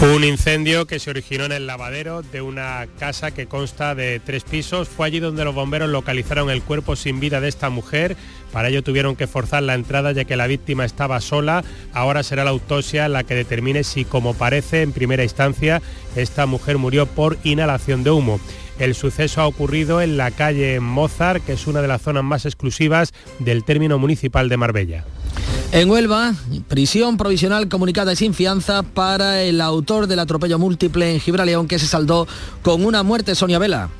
Speaker 11: Un incendio que se originó en el lavadero de una casa que consta de tres pisos. Fue allí donde los bomberos localizaron el cuerpo sin vida de esta mujer. Para ello tuvieron que forzar la entrada ya que la víctima estaba sola. Ahora será la autopsia la que determine si, como parece en primera instancia, esta mujer murió por inhalación de humo. El suceso ha ocurrido en la calle Mozart, que es una de las zonas más exclusivas del término municipal de Marbella.
Speaker 1: En Huelva, prisión provisional comunicada y sin fianza para el autor del atropello múltiple en Gibraleón que se saldó con una muerte, Sonia Vela.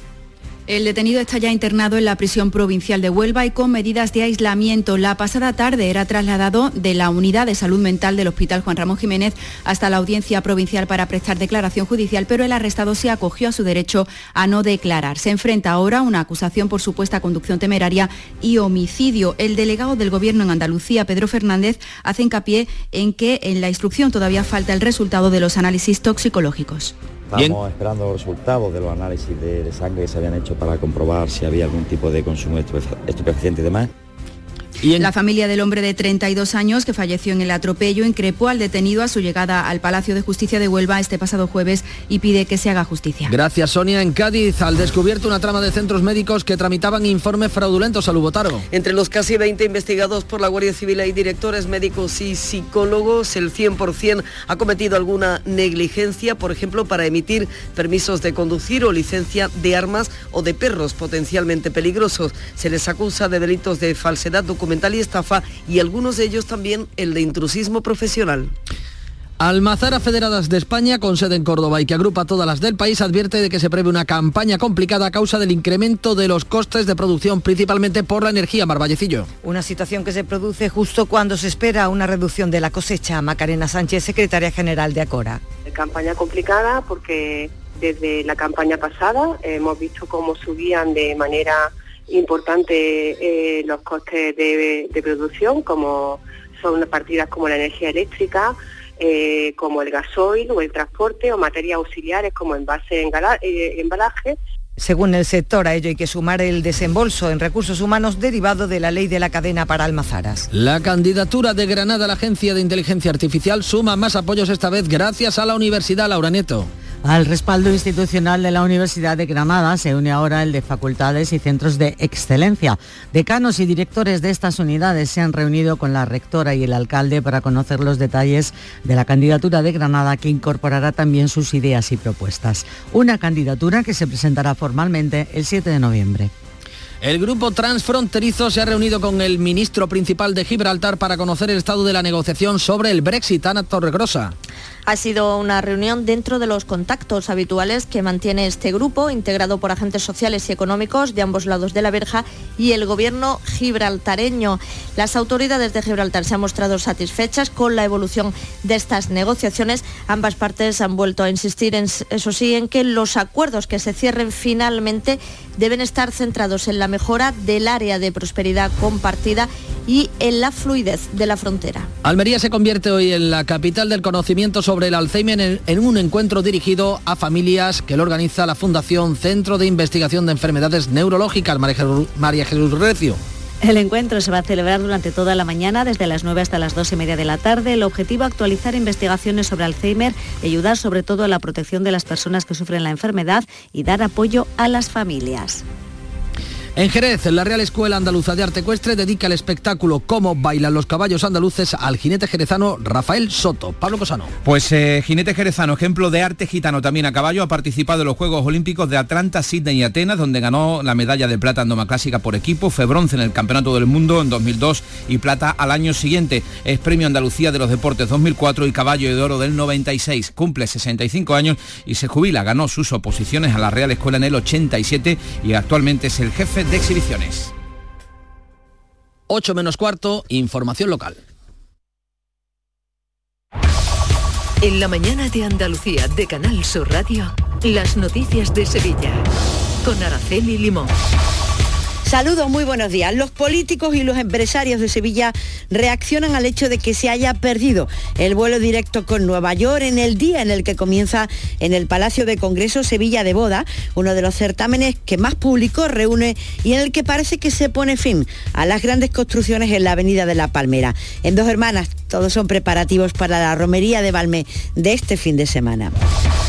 Speaker 8: El detenido está ya internado en la prisión provincial de Huelva y con medidas de aislamiento. La pasada tarde era trasladado de la unidad de salud mental del Hospital Juan Ramón Jiménez hasta la audiencia provincial para prestar declaración judicial, pero el arrestado se acogió a su derecho a no declarar. Se enfrenta ahora a una acusación por supuesta conducción temeraria y homicidio. El delegado del Gobierno en Andalucía, Pedro Fernández, hace hincapié en que en la instrucción todavía falta el resultado de los análisis toxicológicos.
Speaker 37: Estamos esperando los resultados de los análisis de, sangre que se habían hecho para comprobar si había algún tipo de consumo de estupefaciente y demás.
Speaker 8: La familia del hombre de 32 años que falleció en el atropello increpó al detenido a su llegada al Palacio de Justicia de Huelva este pasado jueves y pide que se haga justicia.
Speaker 1: Gracias, Sonia. En Cádiz, al descubierto una trama de centros médicos que tramitaban informes fraudulentos a Lubotaro.
Speaker 5: Entre los casi 20 investigados por la Guardia Civil hay directores médicos y psicólogos. El 100% ha cometido alguna negligencia, por ejemplo, para emitir permisos de conducir o licencia de armas o de perros potencialmente peligrosos. Se les acusa de delitos de falsedad documental y estafa y algunos de ellos también el de intrusismo profesional.
Speaker 1: Almazara Federadas de España, con sede en Córdoba y que agrupa todas las del país, advierte de que se prevé una campaña complicada a causa del incremento de los costes de producción, principalmente por la energía, Marvallecillo.
Speaker 9: Una situación que se produce justo cuando se espera una reducción de la cosecha. Macarena Sánchez, secretaria general de Acora.
Speaker 38: Campaña complicada porque desde la campaña pasada hemos visto cómo subían de manera importante eh, los costes de, producción, como son partidas como la energía eléctrica, eh, como el gasoil o el transporte o materias auxiliares como envase eh, embalaje.
Speaker 9: Según el sector, a ello hay que sumar el desembolso en recursos humanos derivado de la ley de la cadena para almazaras.
Speaker 1: La candidatura de Granada a la Agencia de Inteligencia Artificial suma más apoyos esta vez gracias a la Universidad Laura Nieto.
Speaker 13: Al respaldo institucional de la Universidad de Granada se une ahora el de facultades y centros de excelencia. Decanos y directores de estas unidades se han reunido con la rectora y el alcalde para conocer los detalles de la candidatura de Granada que incorporará también sus ideas y propuestas. Una candidatura que se presentará formalmente el 7 de noviembre.
Speaker 1: El grupo transfronterizo se ha reunido con el ministro principal de Gibraltar para conocer el estado de la negociación sobre el Brexit, Ana Torregrosa.
Speaker 6: Ha sido una reunión dentro de los contactos habituales que mantiene este grupo, integrado por agentes sociales y económicos de ambos lados de la verja y el gobierno gibraltareño. Las autoridades de Gibraltar se han mostrado satisfechas con la evolución de estas negociaciones. Ambas partes han vuelto a insistir, en, eso sí, en que los acuerdos que se cierren finalmente deben estar centrados en la mejora del área de prosperidad compartida y en la fluidez de la frontera.
Speaker 1: Almería se convierte hoy en la capital del conocimiento sobre el Alzheimer en, un encuentro dirigido a familias que lo organiza la Fundación Centro de Investigación de Enfermedades Neurológicas, María Jesús Recio.
Speaker 6: El encuentro se va a celebrar durante toda la mañana, desde las 9 hasta las 2 y media de la tarde. El objetivo, actualizar investigaciones sobre Alzheimer y ayudar sobre todo a la protección de las personas que sufren la enfermedad y dar apoyo a las familias.
Speaker 1: En Jerez, la Real Escuela Andaluza de Arte Ecuestre dedica el espectáculo Cómo bailan los caballos andaluces al jinete jerezano Rafael Soto. Pablo Cosano.
Speaker 7: Pues eh, jinete jerezano, ejemplo de arte gitano también a caballo, ha participado en los Juegos Olímpicos de Atlanta, Sydney y Atenas, donde ganó la medalla de plata en doma clásica por equipo, fue bronce en el Campeonato del Mundo en 2002 y plata al año siguiente. Es Premio Andalucía de los Deportes 2004 y Caballo de Oro del 96. Cumple 65 años y se jubila. Ganó sus oposiciones a la Real Escuela en el 87 y actualmente es el jefe exhibiciones.
Speaker 1: 8 menos cuarto, información local.
Speaker 32: En la mañana de Andalucía de Canal Sur Radio, las noticias de Sevilla. Con Araceli Limón.
Speaker 10: Saludos, muy buenos días. Los políticos y los empresarios de Sevilla reaccionan al hecho de que se haya perdido el vuelo directo con Nueva York en el día en el que comienza en el Palacio de Congreso Sevilla de Boda, uno de los certámenes que más público reúne y en el que parece que se pone fin a las grandes construcciones en la Avenida de la Palmera. En Dos Hermanas, todos son preparativos para la romería de Valme de este fin de semana.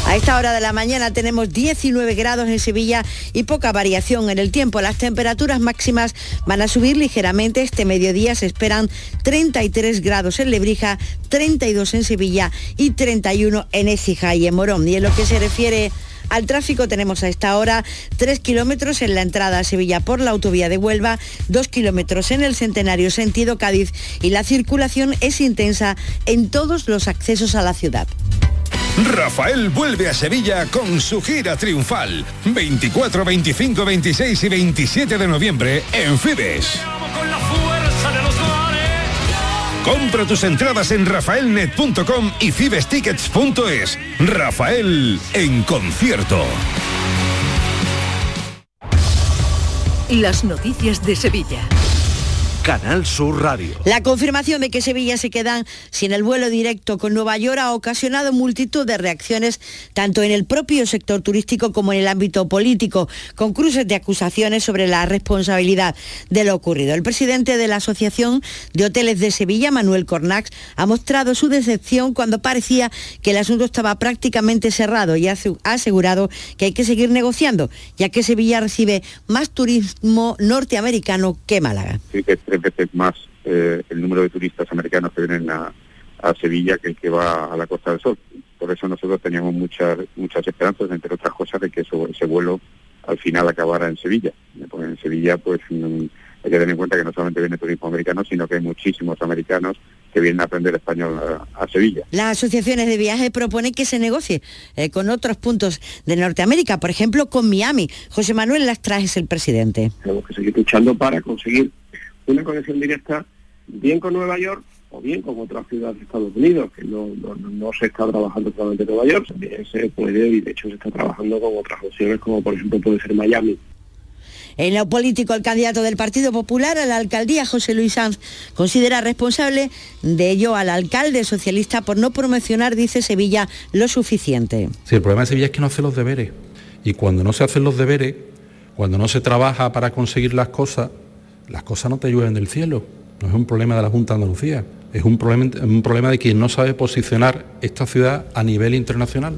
Speaker 10: A esta hora de la mañana tenemos 19 grados en Sevilla y poca variación en el tiempo. Las temperaturas máximas van a subir ligeramente. Este mediodía se esperan 33 grados en Lebrija, 32 en Sevilla y 31 en Écija y en Morón. Y en lo que se refiere al tráfico tenemos a esta hora 3 kilómetros en la entrada a Sevilla por la autovía de Huelva, 2 kilómetros en el Centenario sentido Cádiz y la circulación es intensa en todos los accesos a la ciudad.
Speaker 39: Rafael vuelve a Sevilla con su gira triunfal. 24, 25, 26 y 27 de noviembre en Fibes. Compra tus entradas en rafaelnet.com y fibestickets.es. Rafael en concierto.
Speaker 32: Las noticias de Sevilla.
Speaker 18: Canal Sur Radio.
Speaker 10: La confirmación de que Sevilla se quedan sin el vuelo directo con Nueva York ha ocasionado multitud de reacciones tanto en el propio sector turístico como en el ámbito político, con cruces de acusaciones sobre la responsabilidad de lo ocurrido. El presidente de la Asociación de Hoteles de Sevilla, Manuel Cornax, ha mostrado su decepción cuando parecía que el asunto estaba prácticamente cerrado y ha asegurado que hay que seguir negociando, ya que Sevilla recibe más turismo norteamericano que Málaga.
Speaker 40: Sí, que tres veces más eh, el número de turistas americanos que vienen a, a, Sevilla que el que va a la Costa del Sol. Por eso nosotros teníamos muchas muchas esperanzas, entre otras cosas, de que eso, ese vuelo al final acabara en Sevilla. Porque en Sevilla, pues mm, hay que tener en cuenta que no solamente viene turismo americano, sino que hay muchísimos americanos que vienen a aprender español a, a Sevilla.
Speaker 10: Las asociaciones de viajes proponen que se negocie eh, con otros puntos de Norteamérica, por ejemplo con Miami. José Manuel Lastras es el presidente.
Speaker 40: Tenemos que seguir luchando para conseguir una conexión directa bien con Nueva York o bien con otras ciudades de Estados Unidos, que no, no, no se está trabajando solamente en Nueva York, también se puede y de hecho se está trabajando con otras opciones como por ejemplo puede ser Miami.
Speaker 10: En lo político, el candidato del Partido Popular a la alcaldía, José Luis Sanz, considera responsable de ello al alcalde socialista por no promocionar, dice Sevilla, lo suficiente.
Speaker 41: Sí, el problema de Sevilla es que no hace los deberes. Y cuando no se hacen los deberes, cuando no se trabaja para conseguir las cosas, las cosas no te llueven del cielo. No es un problema de la Junta de Andalucía, es un problema, un problema de quien no sabe posicionar esta ciudad a nivel internacional.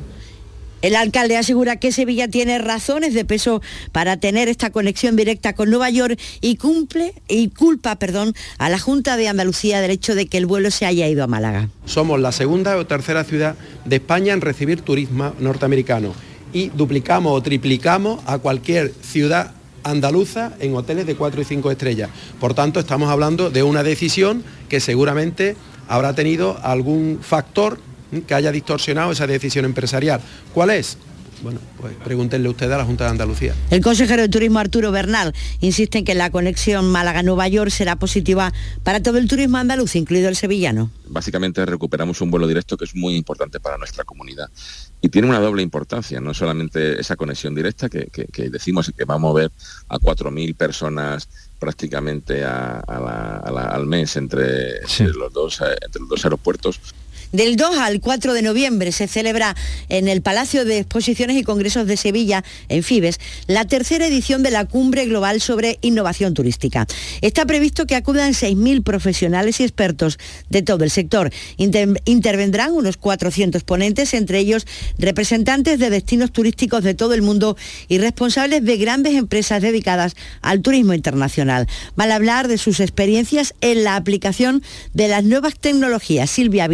Speaker 10: El alcalde asegura que Sevilla tiene razones de peso para tener esta conexión directa con Nueva York y cumple y culpa, perdón, a la Junta de Andalucía del hecho de que el vuelo se haya ido a Málaga.
Speaker 42: Somos la segunda o tercera ciudad de España en recibir turismo norteamericano y duplicamos o triplicamos a cualquier ciudad andaluza en hoteles de 4 y 5 estrellas. Por tanto, estamos hablando de una decisión que seguramente habrá tenido algún factor
Speaker 43: que haya distorsionado esa decisión empresarial. ¿Cuál es? Bueno, pues pregúntenle usted a la Junta de Andalucía.
Speaker 10: El consejero de Turismo Arturo Bernal insiste en que la conexión Málaga-Nueva York será positiva para todo el turismo andaluz, incluido el sevillano.
Speaker 44: Básicamente recuperamos un vuelo directo que es muy importante para nuestra comunidad y tiene una doble importancia, no solamente esa conexión directa que, decimos que va a mover a 4.000 personas prácticamente al mes entre, los dos, eh, entre los dos aeropuertos,
Speaker 10: del 2 al 4 de noviembre se celebra en el Palacio de Exposiciones y Congresos de Sevilla, en Fibes, la tercera edición de la Cumbre Global sobre Innovación Turística. Está previsto que acudan 6.000 profesionales y expertos de todo el sector. intervendrán unos 400 ponentes, entre ellos representantes de destinos turísticos de todo el mundo y responsables de grandes empresas dedicadas al turismo internacional. Van a hablar de sus experiencias en la aplicación de las nuevas tecnologías. Silvia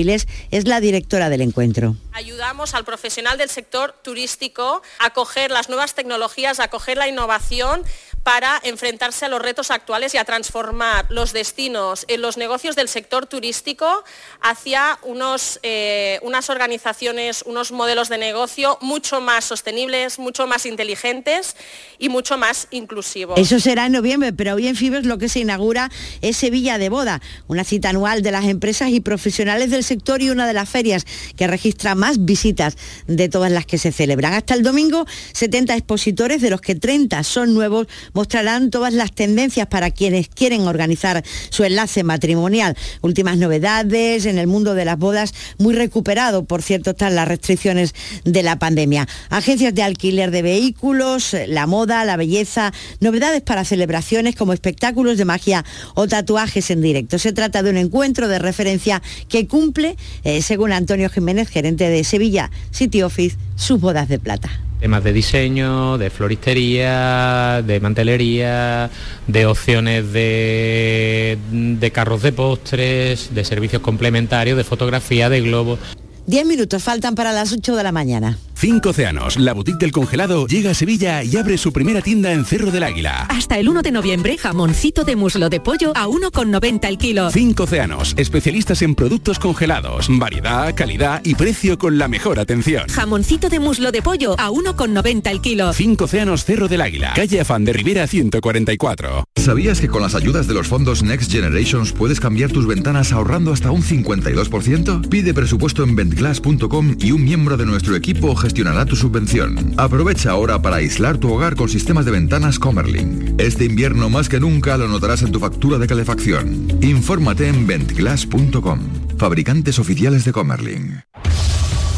Speaker 10: es la directora del encuentro.
Speaker 45: Ayudamos al profesional del sector turístico a coger las nuevas tecnologías, a coger la innovación para enfrentarse a los retos actuales y a transformar los destinos en los negocios del sector turístico hacia unos, eh, unas organizaciones, unos modelos de negocio mucho más sostenibles, mucho más inteligentes y mucho más inclusivos.
Speaker 10: Eso será en noviembre, pero hoy en Fibes lo que se inaugura es Sevilla de Boda, una cita anual de las empresas y profesionales del sector y una de las ferias que registra más visitas de todas las que se celebran. Hasta el domingo, 70 expositores, de los que 30 son nuevos, mostrarán todas las tendencias para quienes quieren organizar su enlace matrimonial. Últimas novedades en el mundo de las bodas, muy recuperado, por cierto, están las restricciones de la pandemia. Agencias de alquiler de vehículos, la moda, la belleza, novedades para celebraciones como espectáculos de magia o tatuajes en directo. Se trata de un encuentro de referencia que cumple, eh, según Antonio Jiménez, gerente de Sevilla City Office, sus bodas de plata
Speaker 46: temas de diseño, de floristería, de mantelería, de opciones de, de carros de postres, de servicios complementarios, de fotografía, de globos.
Speaker 10: Diez minutos faltan para las 8 de la mañana.
Speaker 18: Cinco Océanos, la boutique del congelado, llega a Sevilla y abre su primera tienda en Cerro del Águila.
Speaker 47: Hasta el 1 de noviembre, jamoncito de muslo de pollo a 1,90 el kilo.
Speaker 18: Cinco Océanos, especialistas en productos congelados, variedad, calidad y precio con la mejor atención.
Speaker 47: Jamoncito de muslo de pollo a 1,90 el kilo.
Speaker 18: Cinco Océanos, Cerro del Águila, calle Afán de Rivera 144.
Speaker 48: ¿Sabías que con las ayudas de los fondos Next Generations puedes cambiar tus ventanas ahorrando hasta un 52%? Pide presupuesto en ventglass.com y un miembro de nuestro equipo gestionará tu subvención. Aprovecha ahora para aislar tu hogar con sistemas de ventanas Comerling. Este invierno más que nunca lo notarás en tu factura de calefacción. Infórmate en ventglass.com. Fabricantes oficiales de Comerling.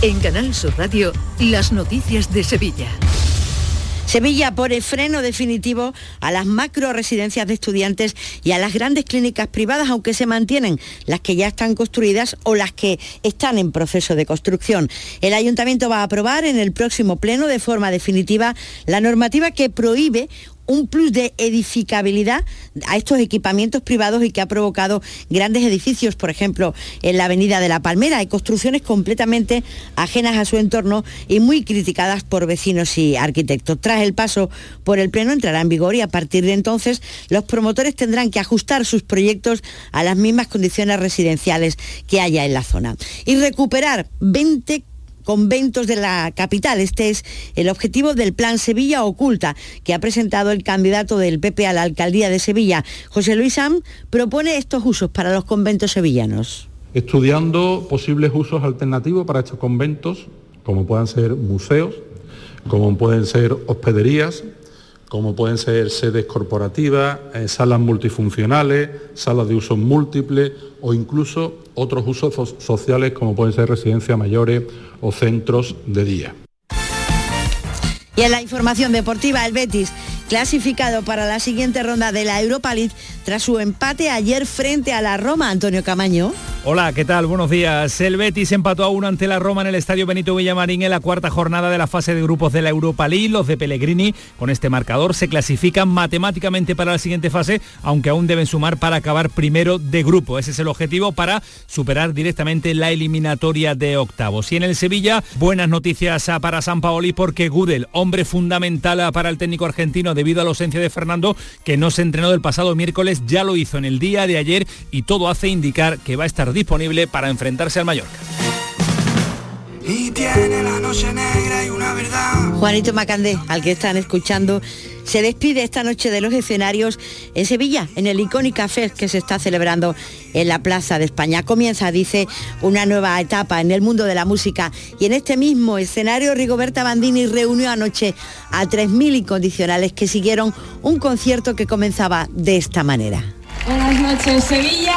Speaker 32: En Canal Sur Radio, las noticias de Sevilla.
Speaker 10: Sevilla pone freno definitivo a las macro residencias de estudiantes y a las grandes clínicas privadas, aunque se mantienen las que ya están construidas o las que están en proceso de construcción. El ayuntamiento va a aprobar en el próximo pleno de forma definitiva la normativa que prohíbe un plus de edificabilidad a estos equipamientos privados y que ha provocado grandes edificios, por ejemplo, en la Avenida de la Palmera. Hay construcciones completamente ajenas a su entorno y muy criticadas por vecinos y arquitectos. Tras el paso por el Pleno entrará en vigor y a partir de entonces los promotores tendrán que ajustar sus proyectos a las mismas condiciones residenciales que haya en la zona. Y recuperar 20 conventos de la capital. Este es el objetivo del Plan Sevilla Oculta que ha presentado el candidato del PP a la alcaldía de Sevilla. José Luis Sam propone estos usos para los conventos sevillanos.
Speaker 49: Estudiando posibles usos alternativos para estos conventos, como puedan ser museos, como pueden ser hospederías, como pueden ser sedes corporativas, eh, salas multifuncionales, salas de usos múltiples o incluso otros usos sociales como pueden ser residencias mayores o centros de día.
Speaker 10: Y en la información deportiva, el Betis clasificado para la siguiente ronda de la Europa League tras su empate ayer frente a la Roma, Antonio Camaño.
Speaker 21: Hola, ¿qué tal? Buenos días. El Betis empató a uno ante la Roma en el Estadio Benito Villamarín en la cuarta jornada de la fase de grupos de la Europa League. Los de Pellegrini, con este marcador, se clasifican matemáticamente para la siguiente fase, aunque aún deben sumar para acabar primero de grupo. Ese es el objetivo para superar directamente la eliminatoria de octavos. Y en el Sevilla, buenas noticias para San Paoli porque Gudel, hombre fundamental para el técnico argentino debido a la ausencia de Fernando, que no se entrenó el pasado miércoles, ya lo hizo en el día de ayer y todo hace indicar que va a estar disponible para enfrentarse al Mallorca.
Speaker 50: y tiene la noche negra y una verdad.
Speaker 10: Juanito Macandé, al que están escuchando, se despide esta noche de los escenarios en Sevilla, en el Icónica Fest que se está celebrando en la Plaza de España. Comienza, dice, una nueva etapa en el mundo de la música y en este mismo escenario Rigoberta Bandini reunió anoche a 3.000 incondicionales que siguieron un concierto que comenzaba de esta manera.
Speaker 51: Buenas noches, Sevilla.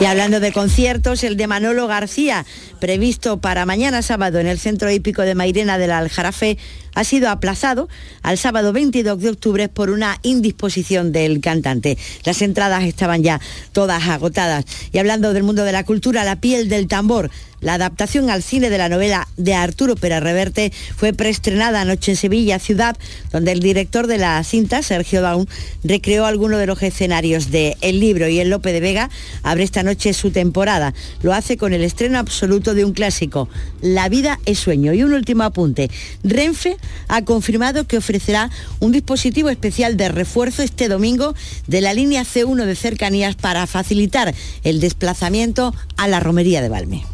Speaker 10: Y hablando de conciertos, el de Manolo García, previsto para mañana sábado en el Centro Hípico de Mairena del Aljarafe, ha sido aplazado al sábado 22 de octubre por una indisposición del cantante. Las entradas estaban ya todas agotadas. Y hablando del mundo de la cultura, La piel del tambor la adaptación al cine de la novela de Arturo Pérez Reverte fue preestrenada anoche en Sevilla, ciudad donde el director de la cinta, Sergio Daun, recreó algunos de los escenarios de El libro y el Lope de Vega abre esta noche su temporada. Lo hace con el estreno absoluto de un clásico, La vida es sueño. Y un último apunte. Renfe ha confirmado que ofrecerá un dispositivo especial de refuerzo este domingo de la línea C1 de cercanías para facilitar el desplazamiento a la romería de Valme.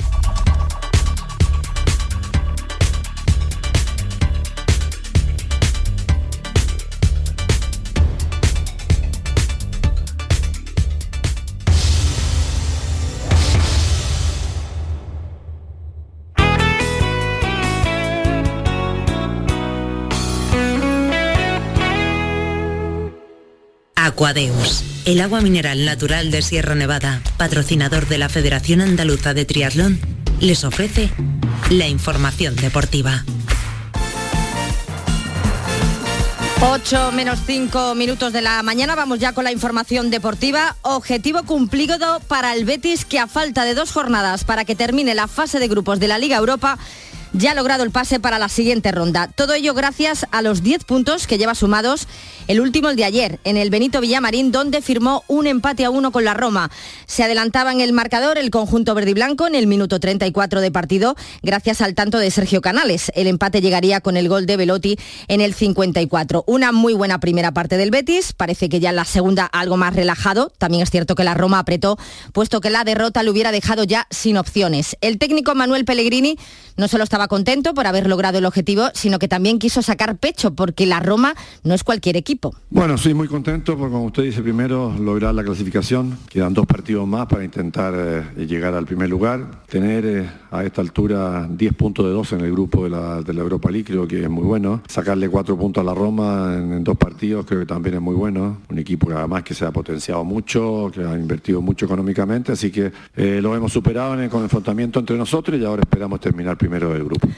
Speaker 52: Aquadeus, el agua mineral natural de Sierra Nevada, patrocinador de la Federación Andaluza de Triatlón, les ofrece la información deportiva.
Speaker 30: 8 menos 5 minutos de la mañana, vamos ya con la información deportiva. Objetivo cumplido para el Betis que a falta de dos jornadas para que termine la fase de grupos de la Liga Europa ya ha logrado el pase para la siguiente ronda. Todo ello gracias a los 10 puntos que lleva sumados el último el de ayer, en el Benito Villamarín, donde firmó un empate a uno con la Roma. Se adelantaba en el marcador el conjunto verde y blanco en el minuto 34 de partido, gracias al tanto de Sergio Canales. El empate llegaría con el gol de Velotti en el 54. Una muy buena primera parte del Betis, parece que ya la segunda algo más relajado. También es cierto que la Roma apretó, puesto que la derrota le hubiera dejado ya sin opciones. El técnico Manuel Pellegrini no solo estaba contento por haber logrado el objetivo, sino que también quiso sacar pecho, porque la Roma no es cualquier equipo.
Speaker 44: Bueno, sí, muy contento, porque como usted dice, primero lograr la clasificación, quedan dos partidos más para intentar eh, llegar al primer lugar, tener eh, a esta altura 10 puntos de 12 en el grupo de la, Europa League, creo que es muy bueno, sacarle cuatro puntos a la Roma en, dos partidos, creo que también es muy bueno, un equipo que además que se ha potenciado mucho, que ha invertido mucho económicamente, así que eh, lo hemos superado en el, con el enfrentamiento entre nosotros y ahora esperamos terminar primero del grupo.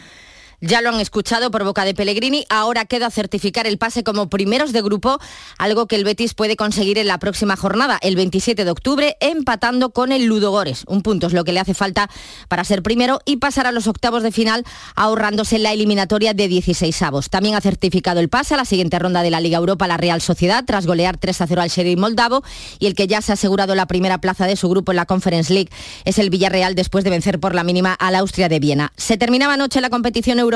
Speaker 30: Ya lo han escuchado por boca de Pellegrini, ahora queda certificar el pase como primeros de grupo, algo que el Betis puede conseguir en la próxima jornada, el 27 de octubre, empatando con el Ludogores. Un punto es lo que le hace falta para ser primero y pasar a los octavos de final, ahorrándose la eliminatoria de 16 avos. También ha certificado el pase a la siguiente ronda de la Liga Europa la Real Sociedad, tras golear 3 a 0 al Sheriff Moldavo, y el que ya se ha asegurado la primera plaza de su grupo en la Conference League es el Villarreal después de vencer por la mínima al Austria de Viena. Se terminaba anoche la competición europea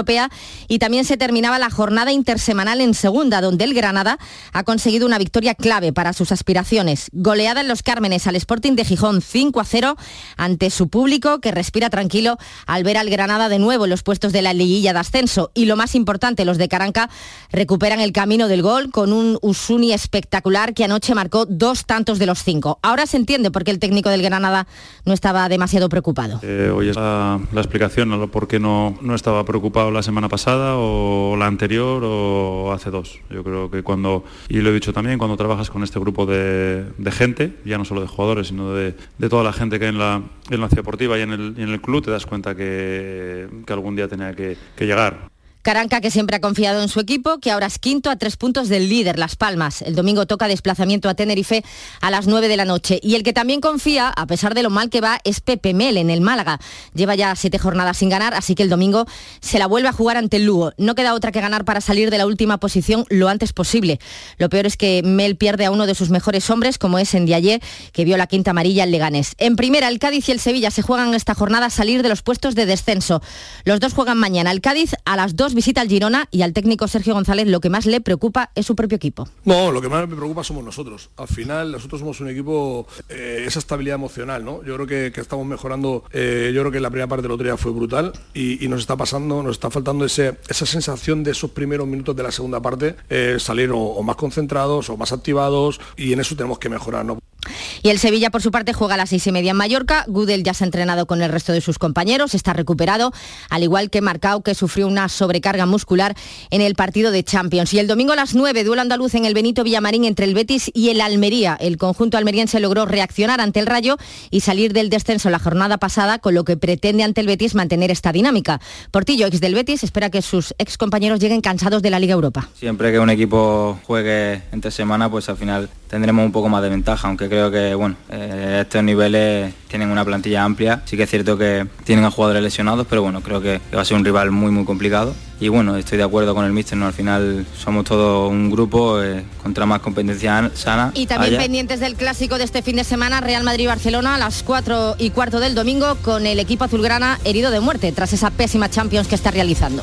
Speaker 30: y también se terminaba la jornada intersemanal en segunda, donde el Granada ha conseguido una victoria clave para sus aspiraciones. Goleada en los Cármenes al Sporting de Gijón 5 a 0 ante su público que respira tranquilo al ver al Granada de nuevo en los puestos de la liguilla de ascenso. Y lo más importante, los de Caranca recuperan el camino del gol con un Usuni espectacular que anoche marcó dos tantos de los cinco. Ahora se entiende por qué el técnico del Granada no estaba demasiado preocupado.
Speaker 49: Eh, hoy es la, explicación a por qué no, no estaba preocupado la semana pasada o la anterior o hace dos. Yo creo que cuando, y lo he dicho también, cuando trabajas con este grupo de, gente, ya no solo de jugadores, sino de, toda la gente que hay en la, en la ciudad deportiva y en, el, en el club, te das cuenta que, que algún día tenía que, que llegar.
Speaker 30: Caranca, que siempre ha confiado en su equipo, que ahora es quinto a tres puntos del líder, Las Palmas. El domingo toca desplazamiento a Tenerife a las nueve de la noche. Y el que también confía, a pesar de lo mal que va, es Pepe Mel en el Málaga. Lleva ya siete jornadas sin ganar, así que el domingo se la vuelve a jugar ante el Lugo. No queda otra que ganar para salir de la última posición lo antes posible. Lo peor es que Mel pierde a uno de sus mejores hombres, como es en ayer, que vio la quinta amarilla en Leganés. En primera, el Cádiz y el Sevilla se juegan esta jornada a salir de los puestos de descenso. Los dos juegan mañana. El Cádiz a las dos Visita al Girona y al técnico Sergio González lo que más le preocupa es su propio equipo.
Speaker 53: No, lo que más me preocupa somos nosotros. Al final nosotros somos un equipo, eh, esa estabilidad emocional, ¿no? Yo creo que, estamos mejorando, eh, yo creo que la primera parte del otro día fue brutal y, nos está pasando, nos está faltando ese, esa sensación de esos primeros minutos de la segunda parte, eh, salir o, más concentrados o más activados y en eso tenemos que mejorar, ¿no?
Speaker 30: Y el Sevilla, por su parte, juega a las seis y media en Mallorca. Gudel ya se ha entrenado con el resto de sus compañeros, está recuperado, al igual que Marcao, que sufrió una sobrecarga muscular en el partido de Champions. Y el domingo a las nueve, duelo andaluz en el Benito Villamarín entre el Betis y el Almería. El conjunto almeriense logró reaccionar ante el Rayo y salir del descenso la jornada pasada, con lo que pretende ante el Betis mantener esta dinámica. Portillo, ex del Betis, espera que sus ex compañeros lleguen cansados de la Liga Europa.
Speaker 54: Siempre que un equipo juegue entre semana, pues al final tendremos un poco más de ventaja, aunque creo que bueno, eh, estos niveles tienen una plantilla amplia. Sí que es cierto que tienen a jugadores lesionados, pero bueno, creo que va a ser un rival muy muy complicado. Y bueno, estoy de acuerdo con el míster, ¿no? Al final somos todo un grupo eh, contra más competencia sana.
Speaker 30: Y también pendientes del clásico de este fin de semana, Real Madrid-Barcelona a las 4 y cuarto del domingo, con el equipo azulgrana herido de muerte tras esa pésima Champions que está realizando.